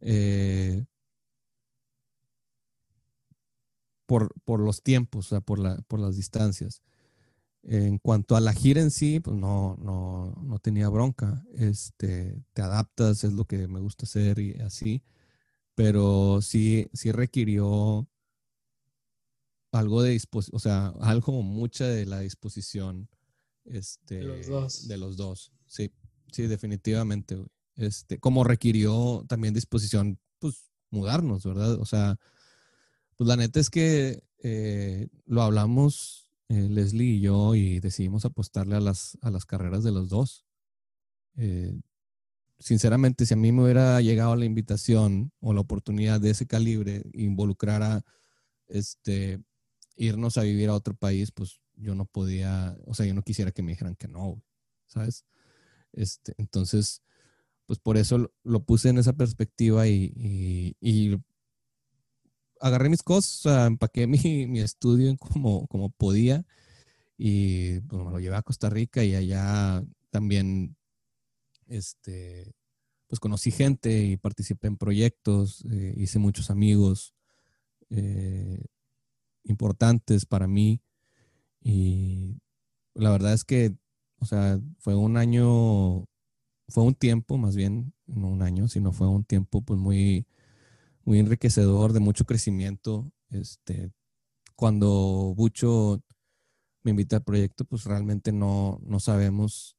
eh, por, por los tiempos, o sea, por, la, por las distancias. En cuanto a la gira en sí, pues no, no, no tenía bronca. Este, te adaptas, es lo que me gusta hacer y así. Pero sí, sí requirió algo de disposición, o sea, algo mucha de la disposición este, De los dos. de los dos. Sí, sí, definitivamente. güey. Este, como requirió también disposición, pues mudarnos, ¿verdad? O sea, pues la neta es que eh, lo hablamos eh, Leslie y yo y decidimos apostarle a las, a las carreras de los dos. Eh, sinceramente, si a mí me hubiera llegado la invitación o la oportunidad de ese calibre, involucrar a este, irnos a vivir a otro país, pues yo no podía, o sea, yo no quisiera que me dijeran que no, ¿sabes? Este, entonces, pues por eso lo, puse en esa perspectiva y, agarré mis cosas, empaqué mi, mi estudio como, como podía y pues, me lo llevé a Costa Rica y allá también, este, pues conocí gente y participé en proyectos, eh, hice muchos amigos eh, importantes para mí y la verdad es que, o sea, fue un año, fue un tiempo más bien, no un año, sino fue un tiempo pues muy muy enriquecedor, de mucho crecimiento. Este, cuando Bucho me invita al proyecto, pues realmente no, no sabemos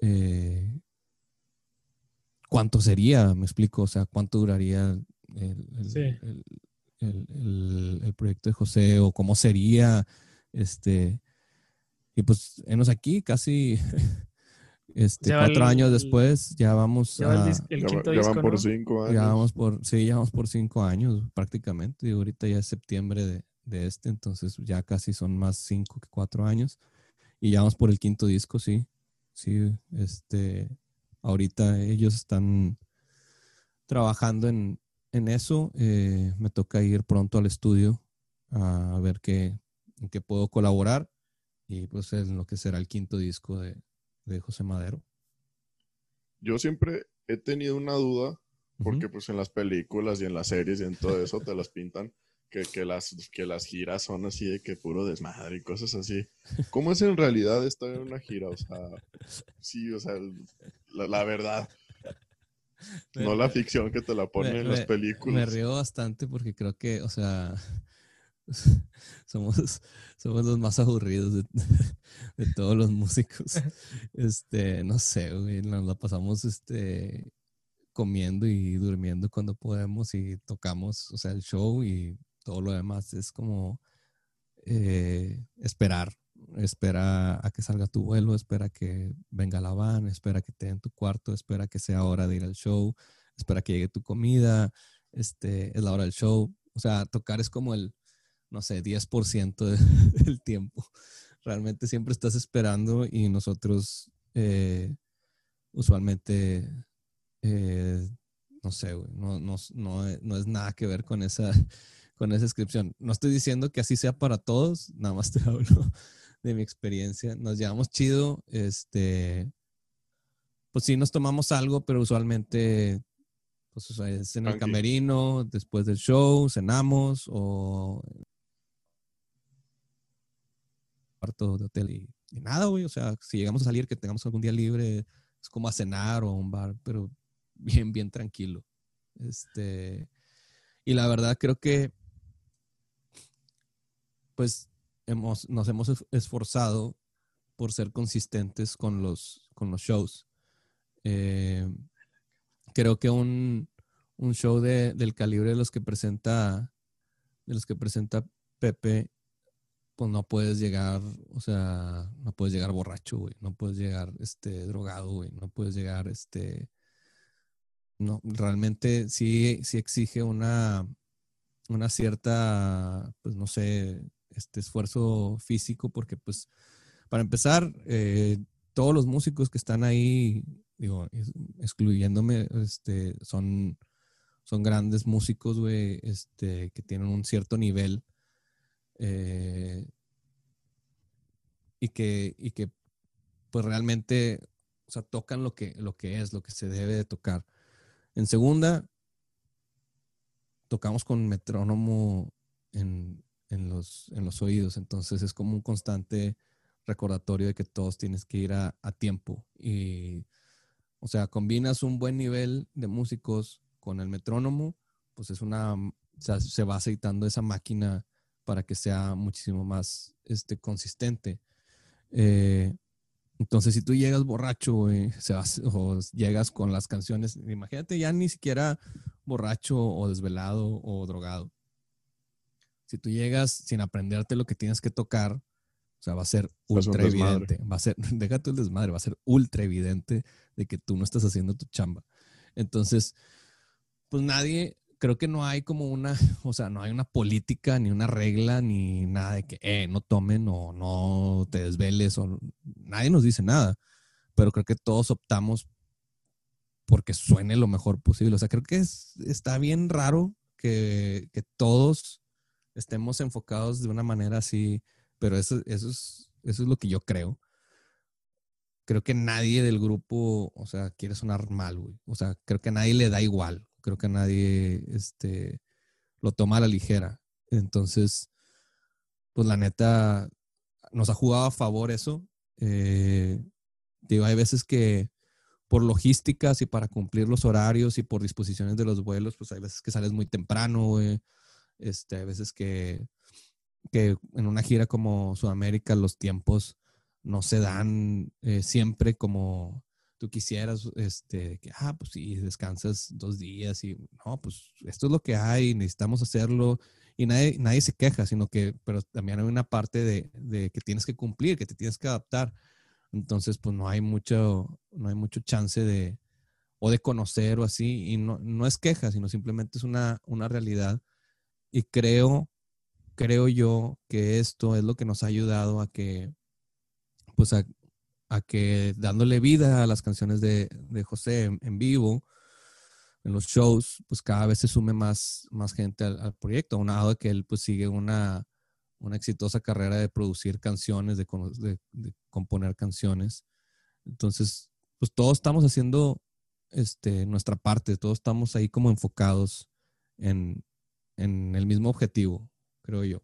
eh, cuánto sería, me explico, o sea, cuánto duraría el, el- Sí. el- el- el- el proyecto de José o cómo sería, este, y pues enos aquí casi este, Ya cuatro el- años después, ya vamos Ya a... el Ya, quinto ya disco, van por ¿no? cinco años. Ya vamos por, sí, ya vamos por cinco años prácticamente. Y ahorita ya es septiembre de, de este, entonces ya casi son más cinco que cuatro años. Y ya vamos por el quinto disco, sí. Sí, este, ahorita ellos están trabajando en, en eso. Eh, me toca ir pronto al estudio a ver qué, en qué puedo colaborar. Y pues en lo que será el quinto disco de, de José Madero. Yo siempre he tenido una duda, porque pues en las películas y en las series y en todo eso te las pintan, que, que las, que las giras son así de que puro desmadre y cosas así. ¿Cómo es en realidad estar en una gira? O sea, sí, o sea, la verdad, no la ficción que te la ponen me- en las películas. Me río bastante porque creo que, o sea, somos, somos los más aburridos de, de todos los músicos. Este, no sé, güey, nos la pasamos este, comiendo y durmiendo cuando podemos y tocamos, o sea, el show y todo lo demás es como eh, esperar. Espera a que salga tu vuelo, espera que venga la van, espera que te den tu cuarto, espera que sea hora de ir al show, espera que llegue tu comida, este, es la hora del show. O sea, tocar es como el, no sé, 10% de- del tiempo. Realmente siempre estás esperando y nosotros eh, usualmente, eh, no sé, no, no, no, no es nada que ver con esa, con esa descripción. No estoy diciendo que así sea para todos, nada más te hablo de mi experiencia. Nos llevamos chido, este, pues sí nos tomamos algo, pero usualmente pues, o sea, es en el camerino, después del show, cenamos o cuarto de hotel y, y nada, güey. O sea, si llegamos a salir, que tengamos algún día libre, es como a cenar o a un bar, pero bien, bien tranquilo. Este, y la verdad creo que, pues, hemos, nos hemos es- esforzado por ser consistentes con los, con los shows. Eh, creo que un, un show de- del calibre de los que presenta de los que presenta Pepe pues no puedes llegar o sea no puedes llegar borracho güey no puedes llegar este drogado güey no puedes llegar este no realmente sí sí exige una una cierta pues no sé este esfuerzo físico porque pues para empezar eh, todos los músicos que están ahí digo, excluyéndome, este, son, son grandes músicos, güey, este, que tienen un cierto nivel eh, y que, y que, pues realmente, o sea, tocan lo que, lo que es, lo que se debe de tocar. En segunda, tocamos con metrónomo en, en los, en los oídos, entonces es como un constante recordatorio de que todos tienes que ir a, a tiempo y o sea, combinas un buen nivel de músicos con el metrónomo, pues es una, se va aceitando esa máquina para que sea muchísimo más este, consistente. Eh, entonces, si tú llegas borracho, va- o llegas con las canciones, imagínate ya ni siquiera borracho o desvelado o drogado. Si tú llegas sin aprenderte lo que tienes que tocar, o sea, va a ser ultra evidente. Va a ser, déjate el desmadre, va a ser ultra evidente de que tú no estás haciendo tu chamba. Entonces, pues nadie, creo que no hay como una, o sea, no hay una política, ni una regla, ni nada de que, eh, no tomen o no te desveles, o nadie nos dice nada, pero creo que todos optamos porque suene lo mejor posible. O sea, creo que es, está bien raro que, que todos estemos enfocados de una manera así, pero eso, eso, es, eso es lo que yo creo. Creo que nadie del grupo, o sea, quiere sonar mal, güey. O sea, creo que a nadie le da igual. Creo que a nadie este, lo toma a la ligera. Entonces, pues la neta, nos ha jugado a favor eso. Eh, digo, hay veces que por logísticas y para cumplir los horarios y por disposiciones de los vuelos, pues hay veces que sales muy temprano, güey. Este, hay veces que, que en una gira como Sudamérica los tiempos no se dan eh, siempre como tú quisieras, este, que, ah, pues sí, descansas dos días y, no, pues esto es lo que hay, necesitamos hacerlo y nadie, nadie se queja, sino que, pero también hay una parte de, de que tienes que cumplir, que te tienes que adaptar. Entonces, pues no hay mucho, no hay mucho chance de, o de conocer o así, y no, no es queja, sino simplemente es una, una realidad. Y creo, creo yo que esto es lo que nos ha ayudado a que, pues a, que dándole vida a las canciones de, de José en, vivo, en los shows, pues cada vez se sume más, más gente al, proyecto, aunado de que él pues sigue una, una exitosa carrera de producir canciones, de, de- de componer canciones. Entonces, pues todos estamos haciendo este, nuestra parte, todos estamos ahí como enfocados en, en el mismo objetivo, creo yo.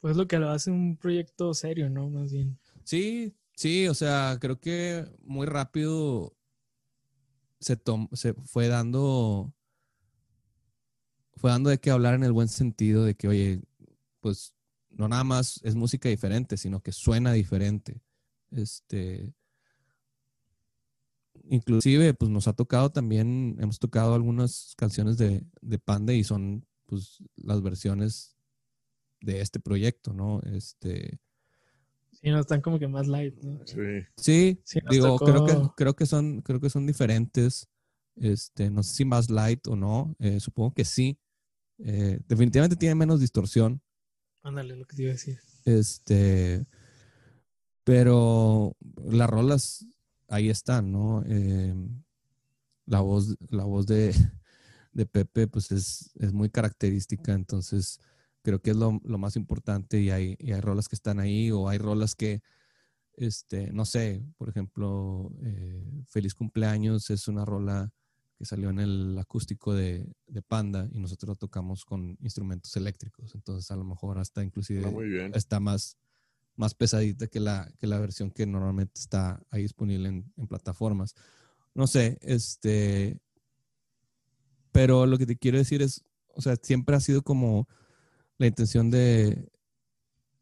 Pues lo que lo hace un proyecto serio, ¿no? Más bien. Sí, sí, o sea, creo que muy rápido se, tom- se fue dando, fue dando de qué hablar en el buen sentido de que, oye, pues no nada más es música diferente, sino que suena diferente. Este, inclusive, pues nos ha tocado también, hemos tocado algunas canciones de, de Panda y son pues las versiones de este proyecto, ¿no? Este, Sí, no, están como que más light, ¿no? Sí. sí, Sí, digo, creo que, creo que son, creo que son diferentes. Este, no sé si más light o no, eh, supongo que sí. Eh, definitivamente tiene menos distorsión. Ándale, lo que te iba a decir. Este, pero las rolas ahí están, ¿no? Eh, la voz, la voz de, de Pepe, pues es, es muy característica, entonces creo que es lo, lo más importante y hay, y hay rolas que están ahí o hay rolas que, este, no sé, por ejemplo, eh, Feliz Cumpleaños es una rola que salió en el acústico de, de Panda y nosotros lo tocamos con instrumentos eléctricos, entonces a lo mejor hasta inclusive Está muy bien. está más, más pesadita que la, que la versión que normalmente está ahí disponible en, en plataformas. No sé, este, pero lo que te quiero decir es, o sea, siempre ha sido como la intención de,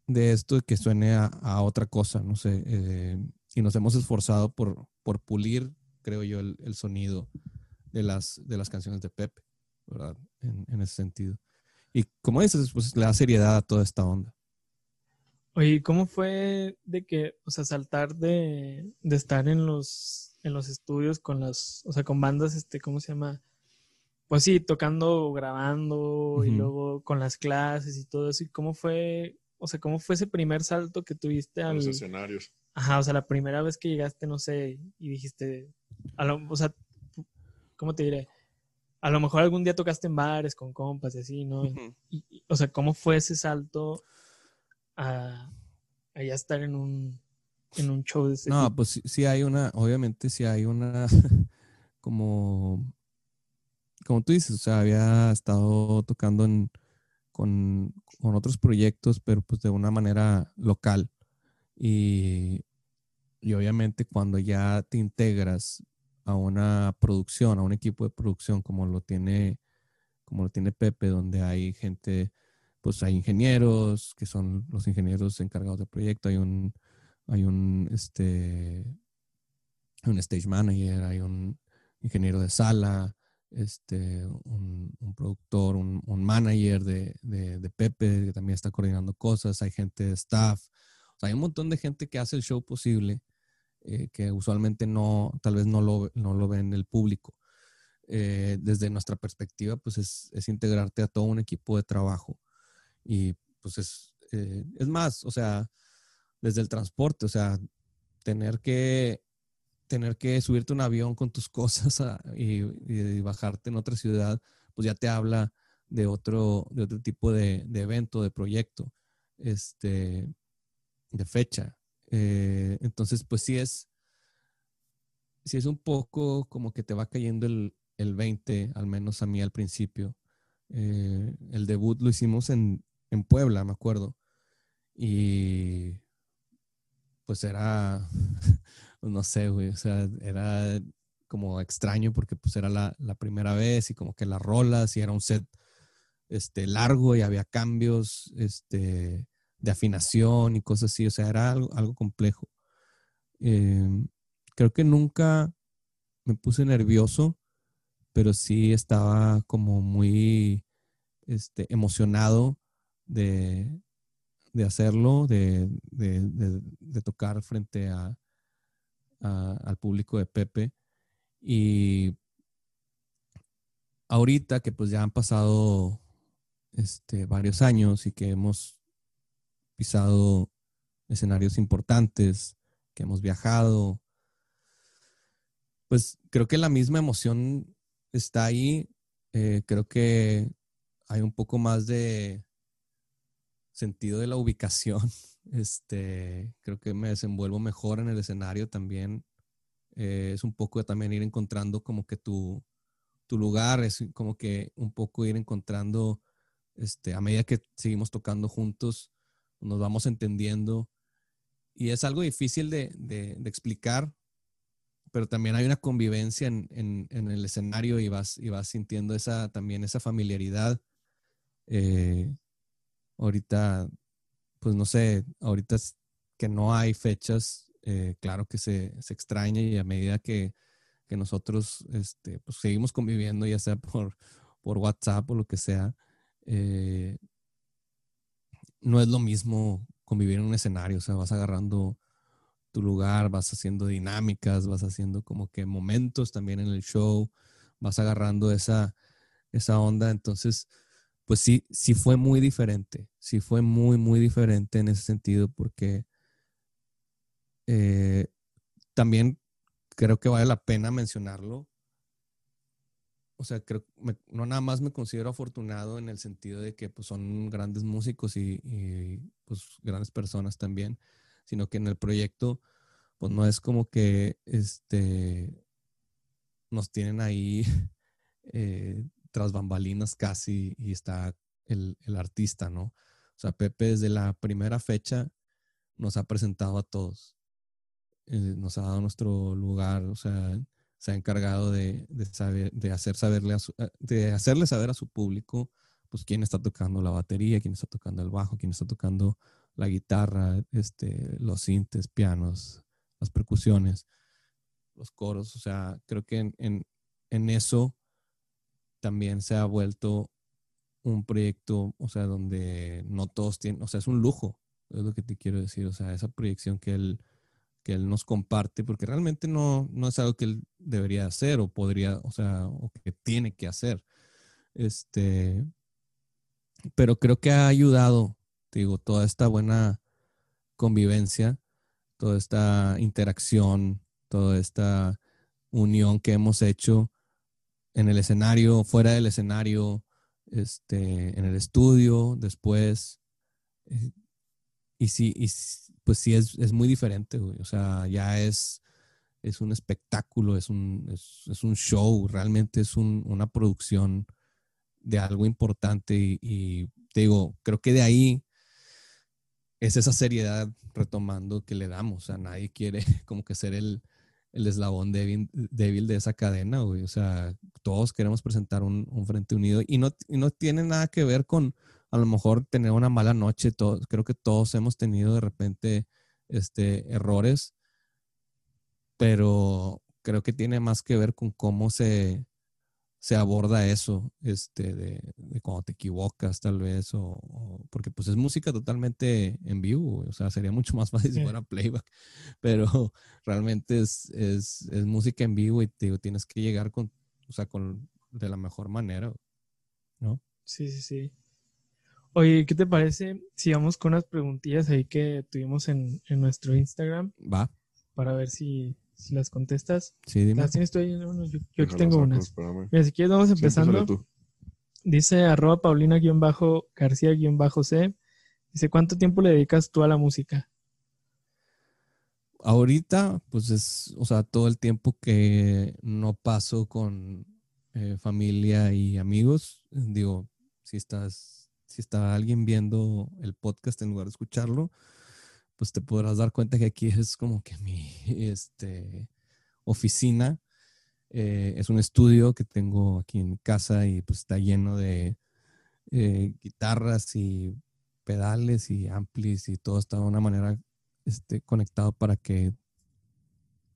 de esto que suene a, otra cosa, no sé, eh, y nos hemos esforzado por, por pulir, creo yo, el, el sonido de las, de las canciones de Pepe, ¿verdad? En, en ese sentido. Y como dices, pues le da seriedad a toda esta onda. Oye, ¿cómo fue de que, o sea, saltar de, de estar en los, en los estudios con las, o sea, con bandas, este, ¿cómo se llama? Pues sí, tocando, grabando y luego con las clases y todo eso. ¿Y cómo fue, o sea, cómo fue ese primer salto que tuviste al, los escenarios. ajá, o sea, la primera vez que llegaste, no sé, y dijiste, a lo, o sea, ¿cómo te diré? A lo mejor algún día tocaste en bares con compas y así, ¿no? Y- y- o sea, ¿cómo fue ese salto a, a ya estar en un, en un show de ese No, tipo? pues sí, sí hay una, obviamente sí hay una, como, como tú dices, o sea, había estado tocando en, con, con otros proyectos, pero pues de una manera local. Y, y obviamente cuando ya te integras a una producción, a un equipo de producción como lo tiene, como lo tiene Pepe, donde hay gente, pues hay ingenieros, que son los ingenieros encargados del proyecto, hay un, hay un, este, un stage manager, hay un ingeniero de sala, este, un, productor, un, manager de, de, Pepe que también está coordinando cosas, hay gente de staff, hay un montón de gente que hace el show posible eh, que usualmente no, tal vez no lo, no lo ven el público. Eh, desde nuestra perspectiva, pues es, es integrarte a todo un equipo de trabajo y pues es, eh, es más, o sea, desde el transporte, o sea, tener que tener que subirte un avión con tus cosas y, bajarte en otra ciudad, pues ya te habla de otro, de otro tipo de, evento, de proyecto, este, de fecha. Eh, entonces, pues sí es, sí es un poco como que te va cayendo el, el 20, al menos a mí al principio. Eh, el debut lo hicimos en, en Puebla, me acuerdo. Y pues era, no sé, güey, o sea, era como extraño porque pues era la, la primera vez y como que las rolas y era un set este, largo y había cambios este, de afinación y cosas así, o sea, era algo, algo complejo. Eh, creo que nunca me puse nervioso, pero sí estaba como muy este, emocionado de, de hacerlo, de- de- de tocar frente a, al público de Pepe. Y ahorita que pues ya han pasado este, varios años y que hemos pisado escenarios importantes, que hemos viajado, pues creo que la misma emoción está ahí. Eh, creo que hay un poco más de sentido de la ubicación. Este, creo que me desenvuelvo mejor en el escenario también. Eh, es un poco también ir encontrando como que tu, tu lugar, es como que un poco ir encontrando, este, a medida que seguimos tocando juntos, nos vamos entendiendo. Y es algo difícil de, de- explicar, pero también hay una convivencia en, en- en el escenario y vas, y vas sintiendo esa, también esa familiaridad. Eh, ahorita, pues no sé, ahorita que no hay fechas, eh, claro que se, se extraña y a medida que, que nosotros este, pues seguimos conviviendo, ya sea por, por WhatsApp o lo que sea, eh, no es lo mismo convivir en un escenario, o sea, vas agarrando tu lugar, vas haciendo dinámicas, vas haciendo como que momentos también en el show, vas agarrando esa, esa onda, entonces, pues sí, sí fue muy diferente, sí fue muy, muy diferente en ese sentido porque eh, también creo que vale la pena mencionarlo. O sea, creo, no nada más me considero afortunado en el sentido de que pues, son grandes músicos y, pues grandes personas también, sino que en el proyecto pues no es como que este nos tienen ahí eh, tras bambalinas casi y está el, el, artista, ¿no? O sea, Pepe desde la primera fecha nos ha presentado a todos. Eh, nos ha dado nuestro lugar, o sea, se ha encargado de, de, saber, de, hacer saberle eh, de hacerle saber a su público pues quién está tocando la batería, quién está tocando el bajo, quién está tocando la guitarra, este, los sintes, pianos, las percusiones, los coros. O sea, creo que en, en eso también se ha vuelto un proyecto, o sea, donde no todos tienen, o sea, es un lujo, es lo que te quiero decir, o sea, esa proyección que él que él nos comparte, porque realmente no, no es algo que él debería hacer o podría, o sea, o que tiene que hacer. Este, pero creo que ha ayudado, digo, toda esta buena convivencia, toda esta interacción, toda esta unión que hemos hecho en el escenario, fuera del escenario, este, en el estudio, después. Eh, y sí, y pues sí es, muy diferente, O sea, ya es, es un espectáculo, es un, es, un show, realmente es una producción de algo importante y, te digo, creo que de ahí es esa seriedad retomando que le damos. O sea, nadie quiere como que ser el, eslabón débil, débil, de esa cadena, güey. O sea, todos queremos presentar un, frente unido y no, no tiene nada que ver con, a lo mejor tener una mala noche. Creo que todos hemos tenido de repente este, errores, pero creo que tiene más que ver con cómo se, se aborda eso, este, de, cuando te equivocas tal vez, o, porque pues es música totalmente en vivo, o sea, sería mucho más fácil si fuera playback, pero realmente es, es, es música en vivo y te, tienes que llegar con, o sea, con, de la mejor manera, ¿no? Sí, sí, sí. Oye, ¿qué te parece si vamos con unas preguntillas ahí que tuvimos en, nuestro Instagram? Va. Para ver si, las contestas. Sí, dime. ¿Las tienes tú ahí? yo, aquí tengo unas. Mira, si quieres vamos empezando. Dice arroba paulina-garcía-c. Dice, ¿cuánto tiempo le dedicas tú a la música? Ahorita, pues es, o sea, todo el tiempo que no paso con eh, familia y amigos, digo, si estás si está alguien viendo el podcast en lugar de escucharlo, pues te podrás dar cuenta que aquí es como que mi este, oficina. Eh, es un estudio que tengo aquí en casa y pues está lleno de eh, guitarras y pedales y amplis y todo está de una manera este, conectado para que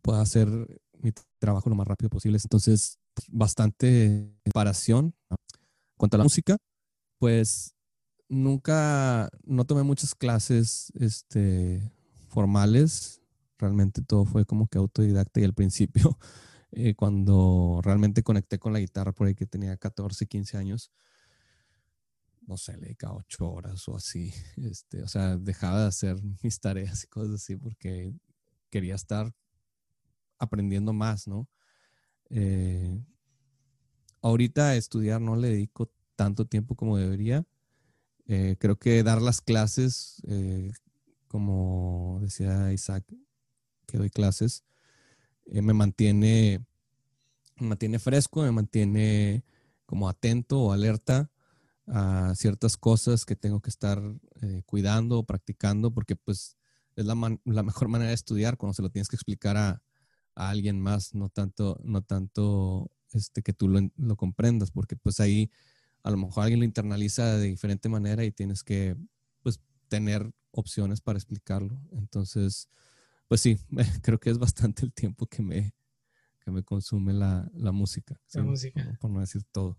pueda hacer mi trabajo lo más rápido posible. Entonces, bastante preparación. cuanto a la música, pues nunca, no tomé muchas clases este, formales. Realmente todo fue como que autodidacta y al principio, eh, cuando realmente conecté con la guitarra por ahí que tenía 14, 15 años, no sé, le dedicaba 8 horas o así. Este, o sea, dejaba de hacer mis tareas y cosas así porque quería estar aprendiendo más, ¿no? Eh, ahorita a estudiar no le dedico tanto tiempo como debería eh, creo que dar las clases, eh, como decía Isaac, que doy clases, eh, me mantiene, me mantiene fresco, me mantiene como atento o alerta a ciertas cosas que tengo que estar cuidando o practicando, porque pues es la, mejor manera de estudiar cuando se lo tienes que explicar a, alguien más, no tanto, no tanto este, que tú lo, lo comprendas, porque pues ahí a lo mejor alguien lo internaliza de diferente manera y tienes que pues tener opciones para explicarlo. Entonces, pues sí, creo que es bastante el tiempo que me, que me consume la, la música. La sí, música. Por, por no decir todo.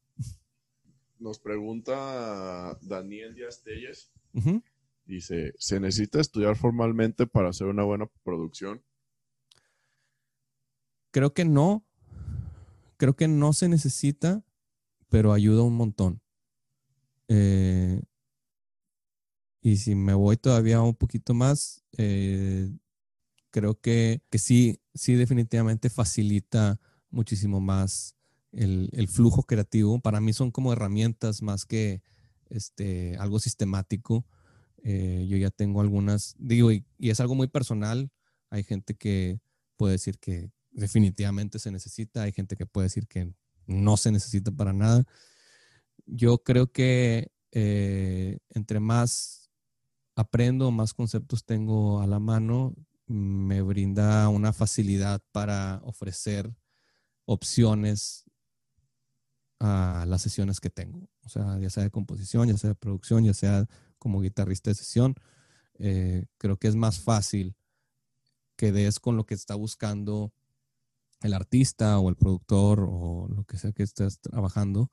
Nos pregunta Daniel Díaz Telles. Dice, ¿se necesita estudiar formalmente para hacer una buena producción? Creo que no. Creo que no se necesita, pero ayuda un montón. Eh, y si me voy todavía un poquito más, eh, creo que, que sí, sí definitivamente facilita muchísimo más el, el flujo creativo. Para mí son como herramientas más que este, algo sistemático. Eh, yo ya tengo algunas, digo, y, y es algo muy personal. Hay gente que puede decir que definitivamente se necesita, hay gente que puede decir que no se necesita para nada. Yo creo que eh, entre más aprendo, más conceptos tengo a la mano, me brinda una facilidad para ofrecer opciones a las sesiones que tengo. O sea, ya sea de composición, ya sea de producción, ya sea como guitarrista de sesión. Eh, creo que es más fácil que des con lo que está buscando el artista o el productor o lo que sea que estés trabajando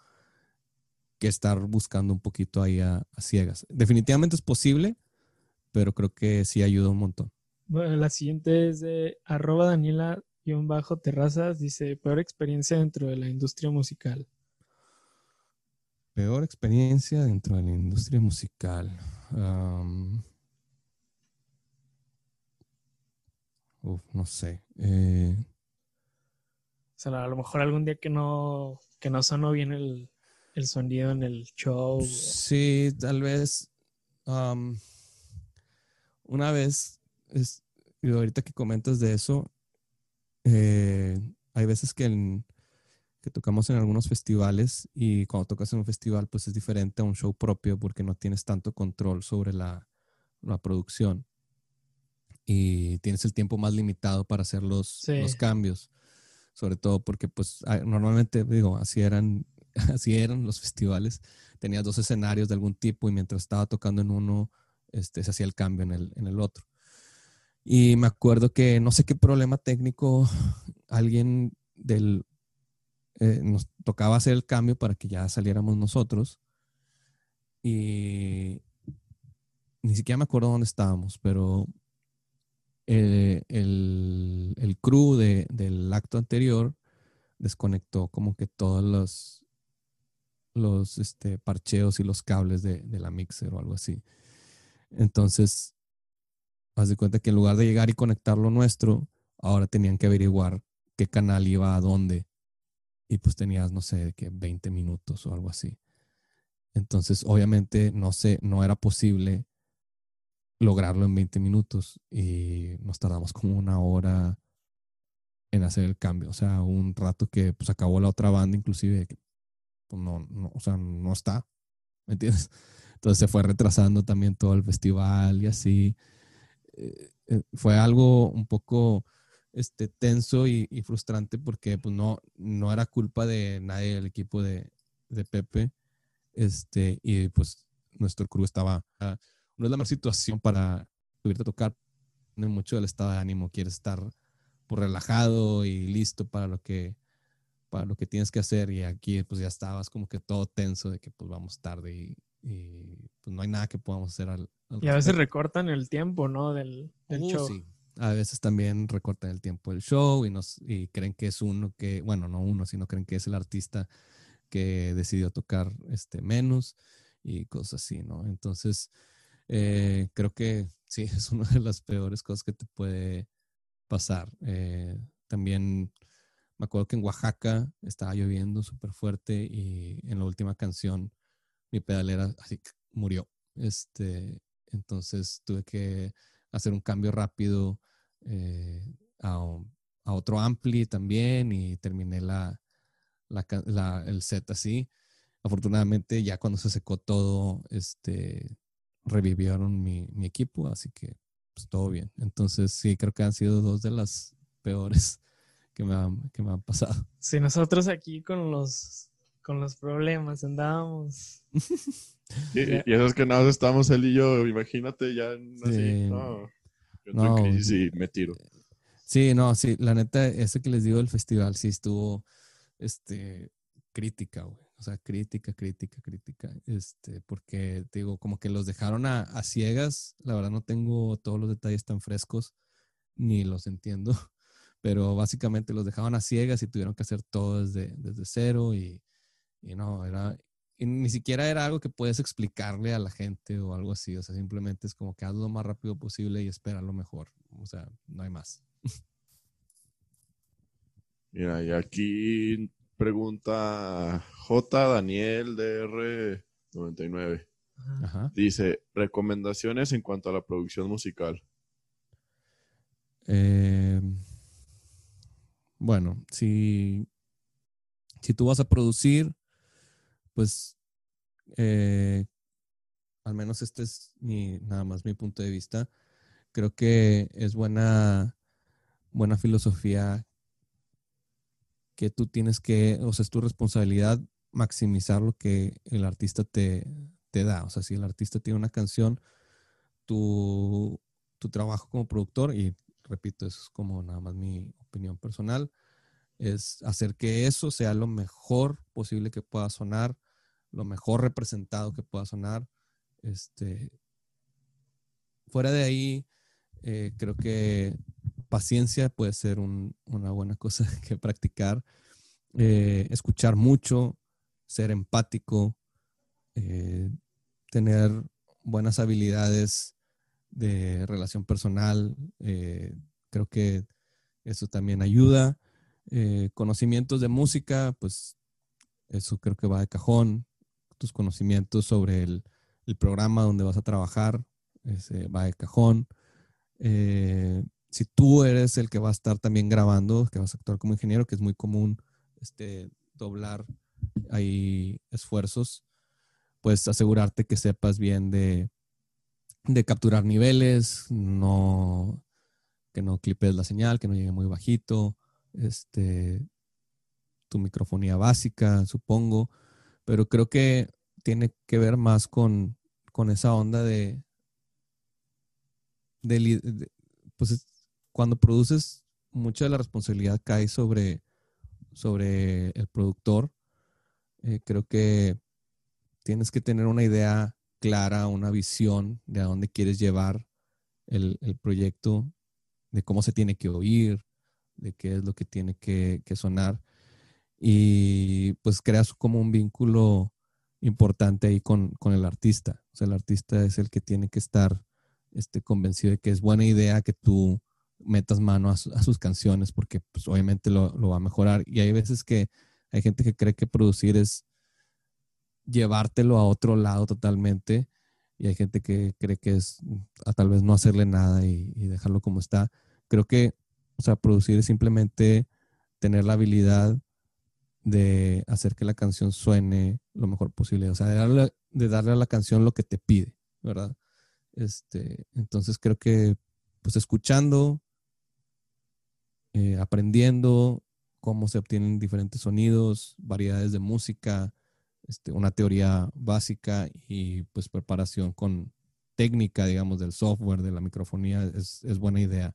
que estar buscando un poquito ahí a, a ciegas. Definitivamente es posible, pero creo que sí ayuda un montón. Bueno, la siguiente es de arroba Daniela-terrazas. Dice, peor experiencia dentro de la industria musical. Peor experiencia dentro de la industria musical. Uf, no sé. Eh, sea, a lo mejor algún día que no, que no sonó bien el, el sonido en el show. Sí, tal vez. am, una vez, es, digo, ahorita que comentas de eso, eh, hay veces que, en- que tocamos en algunos festivales y cuando tocas en un festival, pues es diferente a un show propio porque no tienes tanto control sobre la, la producción y tienes el tiempo más limitado para hacer los, Sí. los cambios. Sobre todo porque, pues, normalmente, digo, así eran, así eran los festivales. Tenías dos escenarios de algún tipo y mientras estaba tocando en uno, este, se hacía el cambio en el, en el otro. Y me acuerdo que no sé qué problema técnico, alguien del, eh, nos tocaba hacer el cambio para que ya saliéramos nosotros. Y ni siquiera me acuerdo dónde estábamos, pero eh, el, el crew de- del acto anterior desconectó como que todos los, los este, parcheos y los cables de, de la mixer o algo así. Entonces, haz de cuenta que en lugar de llegar y conectar lo nuestro, ahora tenían que averiguar qué canal iba a dónde. Y pues tenías, no sé, que 20 minutos o algo así. Entonces, obviamente, no sé, no era posible lograrlo en 20 minutos y nos tardamos como una hora en hacer el cambio. O sea, un rato que pues acabó la otra banda, inclusive, pues, no, no, o sea, no está. ¿Me entiendes? Entonces se fue retrasando también todo el festival y así. Eh, eh, fue algo un poco este, tenso y, frustrante porque pues, no, no era culpa de nadie del equipo de, de Pepe. Este, y pues nuestro crew estaba. No es la mejor situación para subirte a tocar. No mucho del estado de ánimo. Quieres estar pues, relajado y listo para lo que para lo que tienes que hacer y aquí pues ya estabas como que todo tenso de que pues vamos tarde y, y, pues no hay nada que podamos hacer al, al Y a veces recortan el tiempo, ¿no? Del, del Uh, show. sí. A veces también recortan el tiempo del show y, nos, y creen que es uno que, bueno, no uno, sino creen que es el artista que decidió tocar este, menos y cosas así, ¿no? Entonces, eh, creo que sí, es una de las peores cosas que te puede pasar. Eh, también me acuerdo que en Oaxaca estaba lloviendo súper fuerte y en la última canción mi pedalera así murió. Este, entonces tuve que hacer un cambio rápido eh, a, otro ampli también y terminé la, la- el set así. Afortunadamente ya cuando se secó todo, este, revivieron mi, mi equipo, así que pues todo bien. Entonces sí, creo que han sido dos de las peores que me han, que me han pasado. Sí, nosotros aquí con los con los problemas andábamos. Y, y eso es que nada más estamos él y yo, imagínate ya así. Sí. No, yo No. entro en crisis y me tiro. Sí, no, sí, la neta, ese que les digo del festival sí estuvo, este, crítica, güey. O sea, crítica, crítica, crítica. Este, porque, digo, como que los dejaron a, a ciegas. La verdad no tengo todos los detalles tan frescos, ni los entiendo. Pero básicamente los dejaban a ciegas y tuvieron que hacer todo desde, desde cero y, y no, era, y ni siquiera era algo que puedes explicarle a la gente o algo así. O sea, simplemente es como que hazlo lo más rápido posible y espera lo mejor. O sea, no hay más. Mira, y aquí pregunta J. Daniel DR 99. Ajá. Ajá. Dice, recomendaciones en cuanto a la producción musical. Eh, bueno, si, si tú vas a producir, pues eh, al menos este es mi, nada más mi punto de vista. Creo que es buena, buena filosofía que tú tienes que, o sea, es tu responsabilidad maximizar lo que el artista te, te da. O sea, si el artista tiene una canción, tu, tu trabajo como productor, y repito, eso es como nada más mi opinión personal, es hacer que eso sea lo mejor posible que pueda sonar, lo mejor representado que pueda sonar. Este, fuera de ahí, eh, creo que paciencia puede ser un- una buena cosa que practicar. Eh, escuchar mucho, ser empático, eh, tener buenas habilidades de relación personal. eh, creo que eso también ayuda. Conocimientos de música, pues eso creo que va de cajón. Tus conocimientos sobre el, programa donde vas a trabajar, va de cajón. Si tú eres el que va a estar también grabando, que vas a actuar como ingeniero, que es muy común este, doblar ahí esfuerzos, pues asegurarte que sepas bien de, capturar niveles, no, que no clipes la señal, que no llegue muy bajito, este, tu microfonía básica, supongo, pero creo que tiene que ver más con, esa onda de, de pues es- cuando produces, mucha de la responsabilidad cae sobre, sobre el productor. Eh, creo que tienes que tener una idea clara, una visión de a dónde quieres llevar el, el proyecto, de cómo se tiene que oír, de qué es lo que tiene que, sonar. Y pues creas como un vínculo importante ahí con, con el artista. O sea, el artista es el que tiene que estar este, convencido de que es buena idea que tú metas mano a, su- a sus canciones porque pues, obviamente lo, va a mejorar. Y hay veces que hay gente que cree que producir es llevártelo a otro lado totalmente y hay gente que cree que es mm, tal vez no hacerle nada y, y dejarlo como está. Creo que, o sea, producir es simplemente tener la habilidad de hacer que la canción suene lo mejor posible, o sea, de darle, de darle a la canción lo que te pide, ¿verdad? Este, entonces creo que, pues escuchando, eh, aprendiendo cómo se obtienen diferentes sonidos, variedades de música, este, una teoría básica y pues preparación con técnica, digamos, del software, de la microfonía, es, buena idea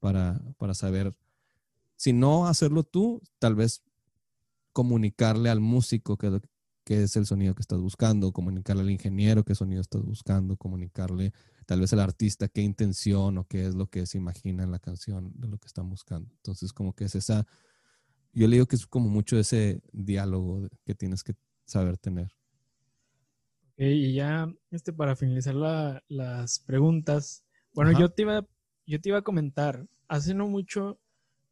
para, para saber, si no hacerlo tú, tal vez comunicarle al músico qué es, lo- qué es el sonido que estás buscando, comunicarle al ingeniero qué sonido estás buscando, comunicarle tal vez al artista qué intención o qué es lo que se imagina en la canción de lo que están buscando. Entonces, como que es esa, yo le digo que es como mucho ese diálogo que tienes que saber tener. Y ya este, para finalizar la- las preguntas, bueno, Ajá. yo te, iba, yo te iba a comentar, hace no mucho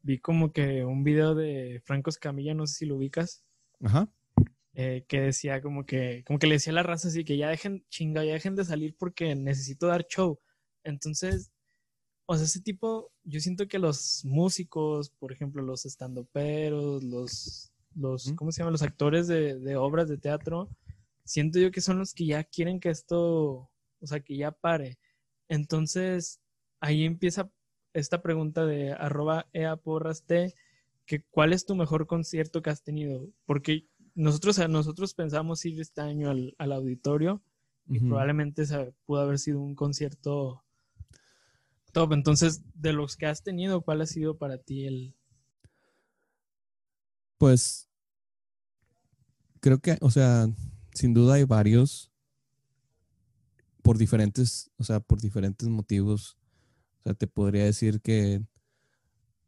vi como que un video de Franco Escamilla, no sé si lo ubicas, Ajá. Eh, que decía como que, como que le decía a la raza así que ya dejen, chinga, ya dejen de salir porque necesito dar show. Entonces, o sea, ese tipo, yo siento que los músicos, por ejemplo, los estandoperos, los, los. ¿cómo se llaman? Los actores de, de obras de teatro, siento yo que son los que ya quieren que esto, o sea, que ya pare. Entonces, ahí empieza esta pregunta de arroba eaporraste, que cuál es tu mejor concierto que has tenido. Porque nosotros, nosotros pensamos ir este año al, al auditorio y probablemente pudo haber sido un concierto top. Entonces, de los que has tenido, ¿cuál ha sido para ti el... Pues creo que, o sea, sin duda hay varios por diferentes, o sea, por diferentes motivos. O sea, te podría decir que,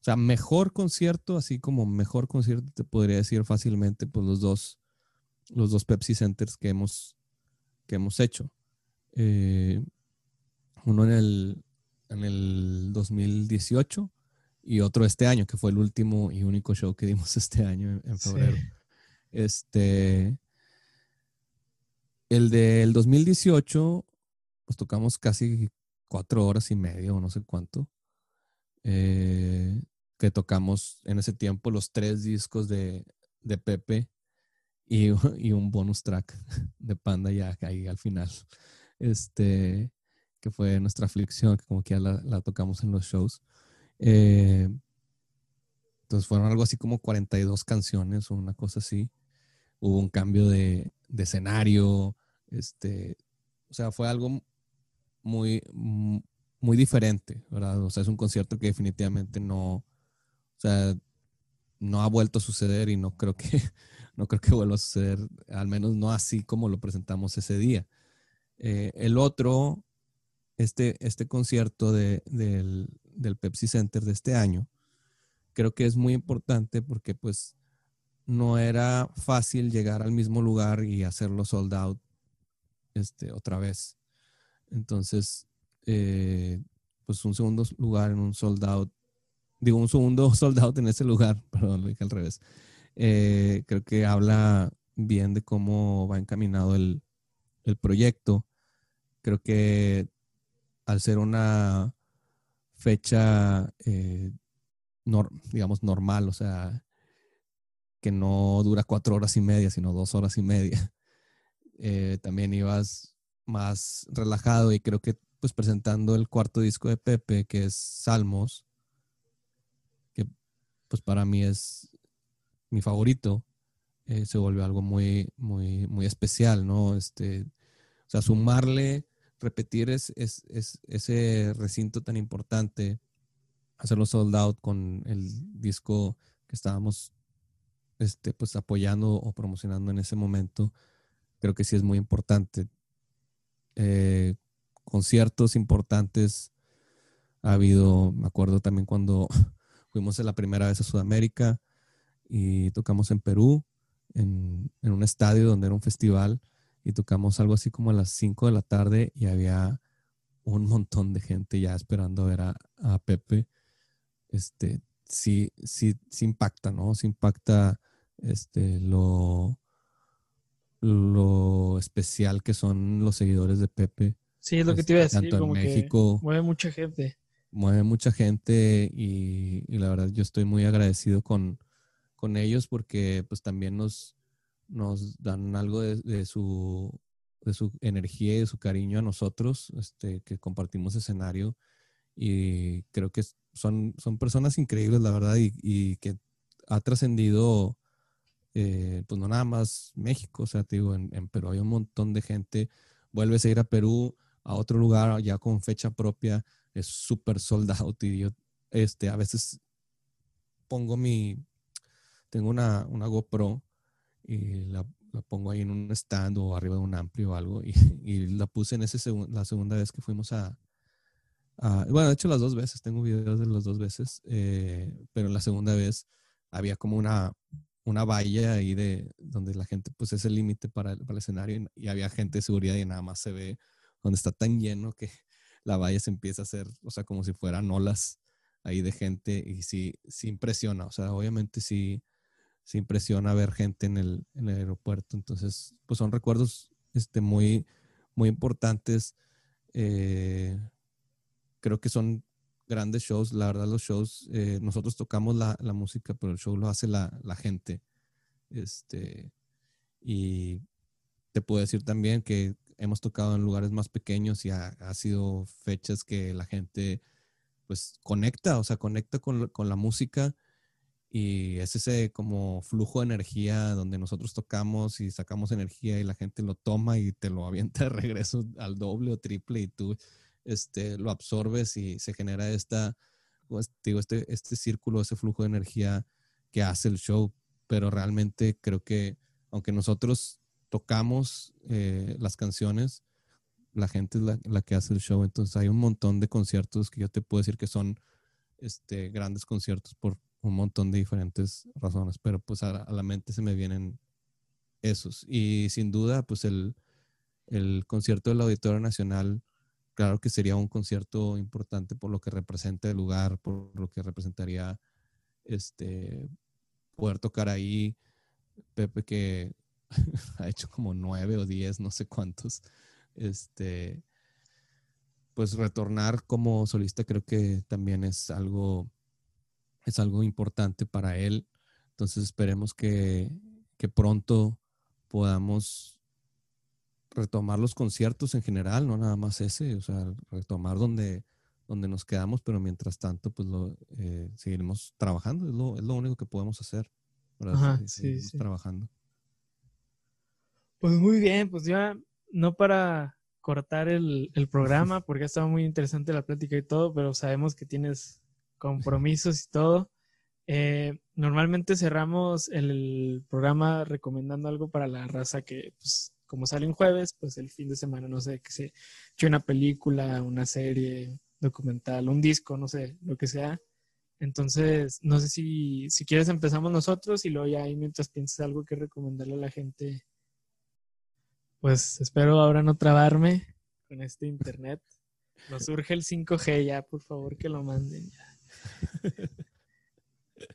o sea, mejor concierto, así como mejor concierto, te podría decir fácilmente, pues los dos, los dos Pepsi Centers que hemos, que hemos hecho. Eh, uno en el, en el 2018 y otro este año, que fue el último y único show que dimos este año en, febrero. Sí. Este. El del 2018, pues tocamos casi cuatro horas y media o no sé cuánto. eh, que tocamos en ese tiempo los tres discos de, de Pepe y, y un bonus track de Panda ya ahí al final. Este, que fue nuestra aflicción, que como que ya la, tocamos en los shows. Eh, entonces fueron algo así como 42 canciones o una cosa así. Hubo un cambio de, de escenario, este, o sea, fue algo muy, muy diferente, ¿verdad? O sea, es un concierto que definitivamente no, sea, no ha vuelto a suceder y no creo que, no creo que vuelva a suceder, al menos no así como lo presentamos ese día. Eh, el otro, este, este concierto de, del, del Pepsi Center de este año, creo que es muy importante porque pues no era fácil llegar al mismo lugar y hacerlo sold out este, otra vez. Entonces, eh, pues un segundo lugar en un sold out, digo, un segundo sold out en ese lugar, perdón, lo dije al revés. Eh, creo que habla bien de cómo va encaminado el, el proyecto. Creo que al ser una fecha, eh, nor- digamos, normal, o sea, que no dura cuatro horas y media, sino dos horas y media. Eh, también ibas más relajado y creo que pues presentando el cuarto disco de Pepe, que es Salmos, pues para mí es mi favorito, eh, se volvió algo muy, muy, muy especial, ¿no? Este, o sea, sumarle, repetir es, es- es- ese recinto tan importante, hacerlo sold out con el disco que estábamos este, pues apoyando o promocionando en ese momento, creo que sí es muy importante. Eh, conciertos importantes ha habido, me acuerdo también cuando fuimos la primera vez a Sudamérica y tocamos en Perú, en, en un estadio donde era un festival y tocamos algo así como a las 5 de la tarde y había un montón de gente ya esperando ver a, a Pepe. Este, sí, sí, sí impacta, ¿no? Sí impacta este, lo, lo especial que son los seguidores de Pepe. Sí, es lo que te iba a decir, tanto en como México- que mueve mucha gente. Mueve mucha gente y, y la verdad yo estoy muy agradecido con, con ellos porque pues también nos, nos dan algo de, de su, de su energía y de su cariño a nosotros, este, que compartimos escenario y creo que son, son personas increíbles, la verdad, y, y que ha trascendido, eh, pues no nada más México, o sea, te digo, en, en Perú hay un montón de gente, vuelves a ir a Perú, a otro lugar ya con fecha propia, es súper sold out este, a veces pongo mi, tengo una, una GoPro y la, pongo ahí en un stand o arriba de un amplio o algo y, la puse en ese la segunda vez que fuimos a, a- bueno, de hecho las dos veces, tengo videos de las dos veces, eh, pero la segunda vez había como una, una valla ahí de donde la gente, pues es el límite para, para el escenario y, y había gente de seguridad y nada más se ve donde está tan lleno que la valla se empieza a hacer, o sea, como si fueran olas ahí de gente y sí, sí impresiona, o sea, obviamente sí, sí impresiona ver gente en el, en el aeropuerto, entonces, pues son recuerdos este, muy, muy importantes, eh, creo que son grandes shows, la verdad los shows, eh, nosotros tocamos la, la música, pero el show lo hace la, la gente, este, y te puedo decir también que hemos tocado en lugares más pequeños y ha, ha sido fechas que la gente pues conecta, o sea, conecta con, con la música Y es ese como flujo de energía donde nosotros tocamos y sacamos energía y la gente lo toma y te lo avienta de regreso al doble o triple y tú este, lo absorbes y se genera esta, pues, digo, este, este círculo, ese flujo de energía que hace el show. Pero realmente creo que aunque nosotros tocamos eh, las canciones, la gente es la, que hace el show. Entonces hay un montón de conciertos que yo te puedo decir que son este, grandes conciertos por un montón de diferentes razones, pero pues a, a la mente se me vienen esos. Y sin duda, pues el, el concierto del Auditorio Nacional, claro que sería un concierto importante por lo que representa el lugar, por lo que representaría este poder tocar ahí. Pepe que ha hecho como nueve o diez, no sé cuántos. Este, pues retornar como solista creo que también es algo, es algo importante para él. Entonces esperemos que, que pronto podamos retomar los conciertos en general, no nada más ese, o sea, retomar donde, donde nos quedamos, pero mientras tanto, pues lo eh, seguiremos trabajando, es lo, es lo, único que podemos hacer. Ajá, sí, sí. Trabajando. Pues muy bien, pues ya no para cortar el, el programa, porque ha estado muy interesante la plática y todo, pero sabemos que tienes compromisos y todo. Eh, normalmente cerramos el programa recomendando algo para la raza que, pues, como sale en jueves, pues el fin de semana, no sé, que se eche una película, una serie, documental, un disco, no sé, lo que sea. Entonces, no sé si, si quieres empezamos nosotros y luego ya ahí mientras piensas algo que recomendarle a la gente. Pues espero ahora no trabarme con este internet. Nos surge el 5G ya, por favor que lo manden ya.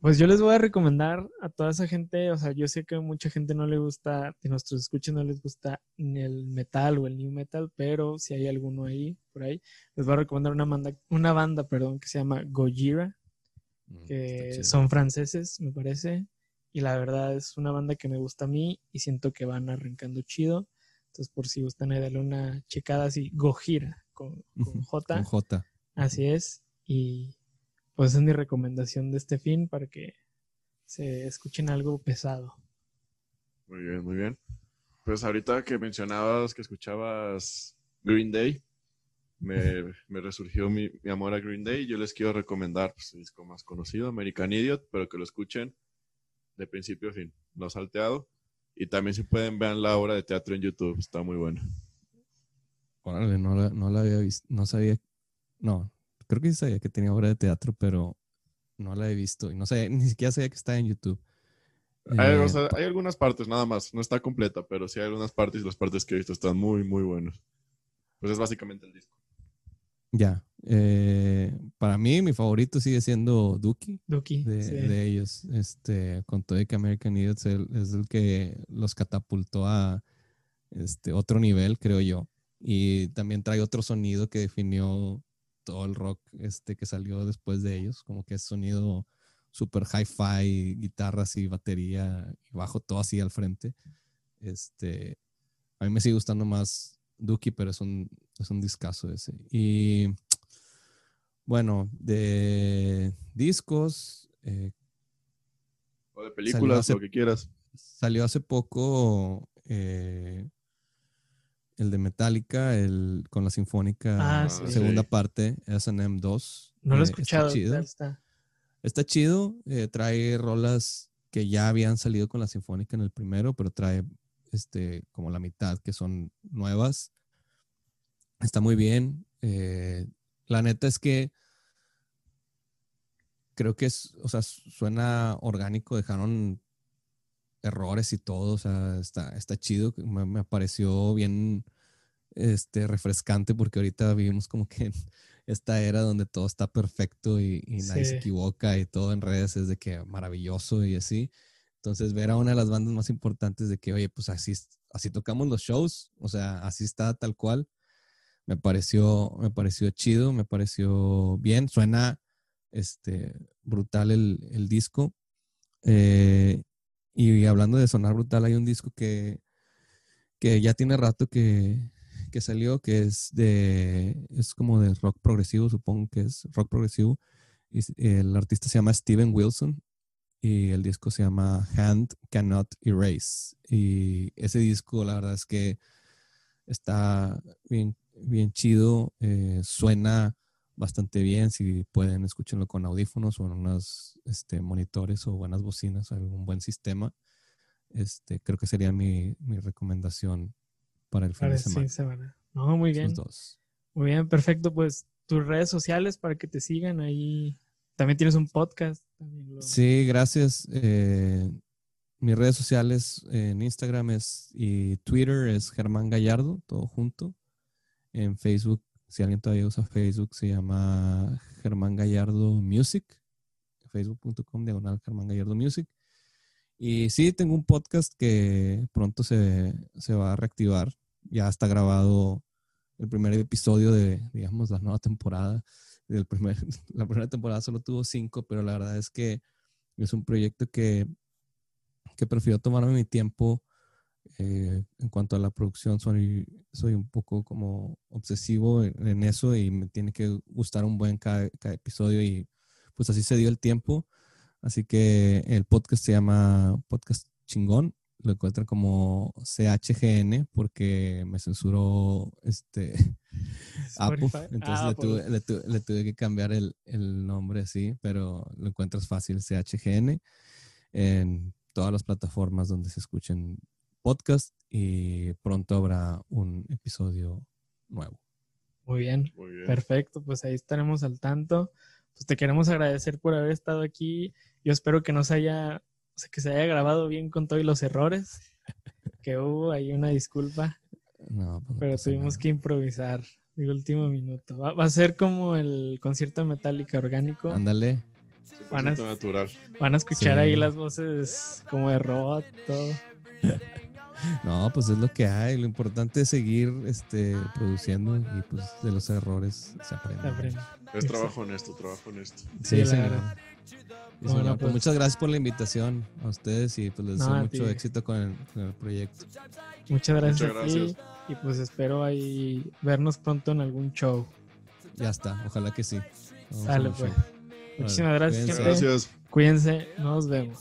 Pues yo les voy a recomendar a toda esa gente, o sea, yo sé que a mucha gente no le gusta, de nuestros escuchas no les gusta ni el metal o el new metal, pero si hay alguno ahí, por ahí, les voy a recomendar una banda, una banda perdón, que se llama Gojira, que son franceses, me parece, y la verdad es una banda que me gusta a mí y siento que van arrancando chido. Entonces, por si gustan, darle una checada así, Gojira, con, con J. Con J. Así es. Y pues es mi recomendación de este fin para que se escuchen algo pesado. Muy bien, muy bien. Pues ahorita que mencionabas que escuchabas Green Day, me, me resurgió mi, mi, amor a Green Day. Yo les quiero recomendar pues, el disco más conocido, American Idiot, pero que lo escuchen de principio a fin, no salteado. Y también si pueden vean la obra de teatro en YouTube, está muy buena. Órale, no la, no la había visto, no sabía, no, creo que sí sabía que tenía obra de teatro, pero no la he visto. Y no sé, ni siquiera sabía que está en YouTube. Hay, eh, o sea, hay, algunas partes nada más, no está completa, pero sí hay algunas partes y las partes que he visto están muy, muy buenas. Pues es básicamente el disco. Ya. Eh, para mí, mi favorito sigue siendo Dookie. Dookie. De, sí. de, ellos. Este, con todo que American Idiots es el que los catapultó a este, otro nivel, creo yo. Y también trae otro sonido que definió todo el rock este que salió después de ellos, como que es sonido super hi-fi, guitarras y batería y bajo todo así al frente. Este, a mí me sigue gustando más Dookie, pero es un, es un discazo ese. Y bueno, de discos. Eh, o de películas, hace, lo que quieras. Salió hace poco eh, el de Metallica, el con la Sinfónica, ah, sí. segunda Sí. parte, SM 2. No lo he Eh, escuchado. Está chido. está. Está chido, eh, trae rolas que ya habían salido con la Sinfónica en el primero, pero trae este, como la mitad que son nuevas. Está muy bien. eh, la neta es que creo que es, o sea, suena orgánico, dejaron errores y todo, o sea, está, está chido, me, me pareció bien este, refrescante porque ahorita vivimos como que en esta era donde todo está perfecto y, y nadie Sí. se equivoca y todo en redes es de que maravilloso y así. Entonces ver a una de las bandas más importantes de que, oye, pues así, así tocamos los shows, o sea, así está tal cual, me pareció, me pareció chido, me pareció bien, suena este, brutal el, el disco. Eh, y hablando de sonar brutal, hay un disco que, que ya tiene rato que, que salió, que es de, es como de rock progresivo, supongo que es rock progresivo. Y el artista se llama Steven Wilson y el disco se llama Hand Cannot Erase. Y ese disco, la verdad es que está bien, bien chido, eh, suena bastante bien. Si pueden, escúchenlo con audífonos o en unos este, monitores o buenas bocinas, algún buen sistema. Este, creo que sería mi, mi recomendación para el fin Para de semana. semana. No, muy bien. Dos. Muy bien, perfecto. Pues tus redes sociales para que te sigan ahí. También tienes un podcast. Lo- Sí, gracias. Eh, mis redes sociales en Instagram es y Twitter es Germán Gallardo, todo junto. En Facebook, si alguien todavía usa Facebook, se llama Germán Gallardo Music. Facebook.com diagonal Germán Gallardo Music. Y sí, tengo un podcast que pronto se, se va a reactivar. Ya está grabado el primer episodio de, digamos, la nueva temporada. Del primer, la primera temporada solo tuvo cinco, pero la verdad es que es un proyecto que, que prefiero tomarme mi tiempo. Eh, en cuanto a la producción, soy, soy un poco como obsesivo en, en eso y me tiene que gustar un buen cada, cada episodio y pues así se dio el tiempo. Así que el podcast se llama Podcast Chingón. Lo encuentran como CHGN porque me censuró este Apple. Entonces Ah, le, por- tuve, le tu- le tuve que cambiar el, el nombre así, pero lo encuentras fácil, CHGN, en todas las plataformas donde se escuchen podcast y pronto habrá un episodio nuevo. Muy bien. Muy bien. Perfecto, pues ahí estaremos al tanto. Pues te queremos agradecer por haber estado aquí. Yo espero que nos haya, o sea, que se haya grabado bien con todos los errores que hubo. Ahí una disculpa, No, pues no pero tuvimos nada. que improvisar de último minuto. Va, va a ser como el concierto de Metallica orgánico. Ándale. Van a- 100% natural. Van a escuchar Sí. ahí las voces como de robot, todo. No, pues es lo que hay. Lo importante es seguir este, produciendo y pues de los errores se aprende. Se aprende. Es trabajo honesto, trabajo honesto. Sí, la señor. Sí, Bueno, señor. Pues pues- muchas gracias por la invitación a ustedes y pues les deseo mucho éxito con el, con el proyecto. Muchas gracias Muchas a ti. gracias. Y pues espero ahí vernos pronto en algún show. Ya está, ojalá que sí. Vamos pues. show. Muchísimas gracias, cuídense. Gracias. Cuídense, nos vemos.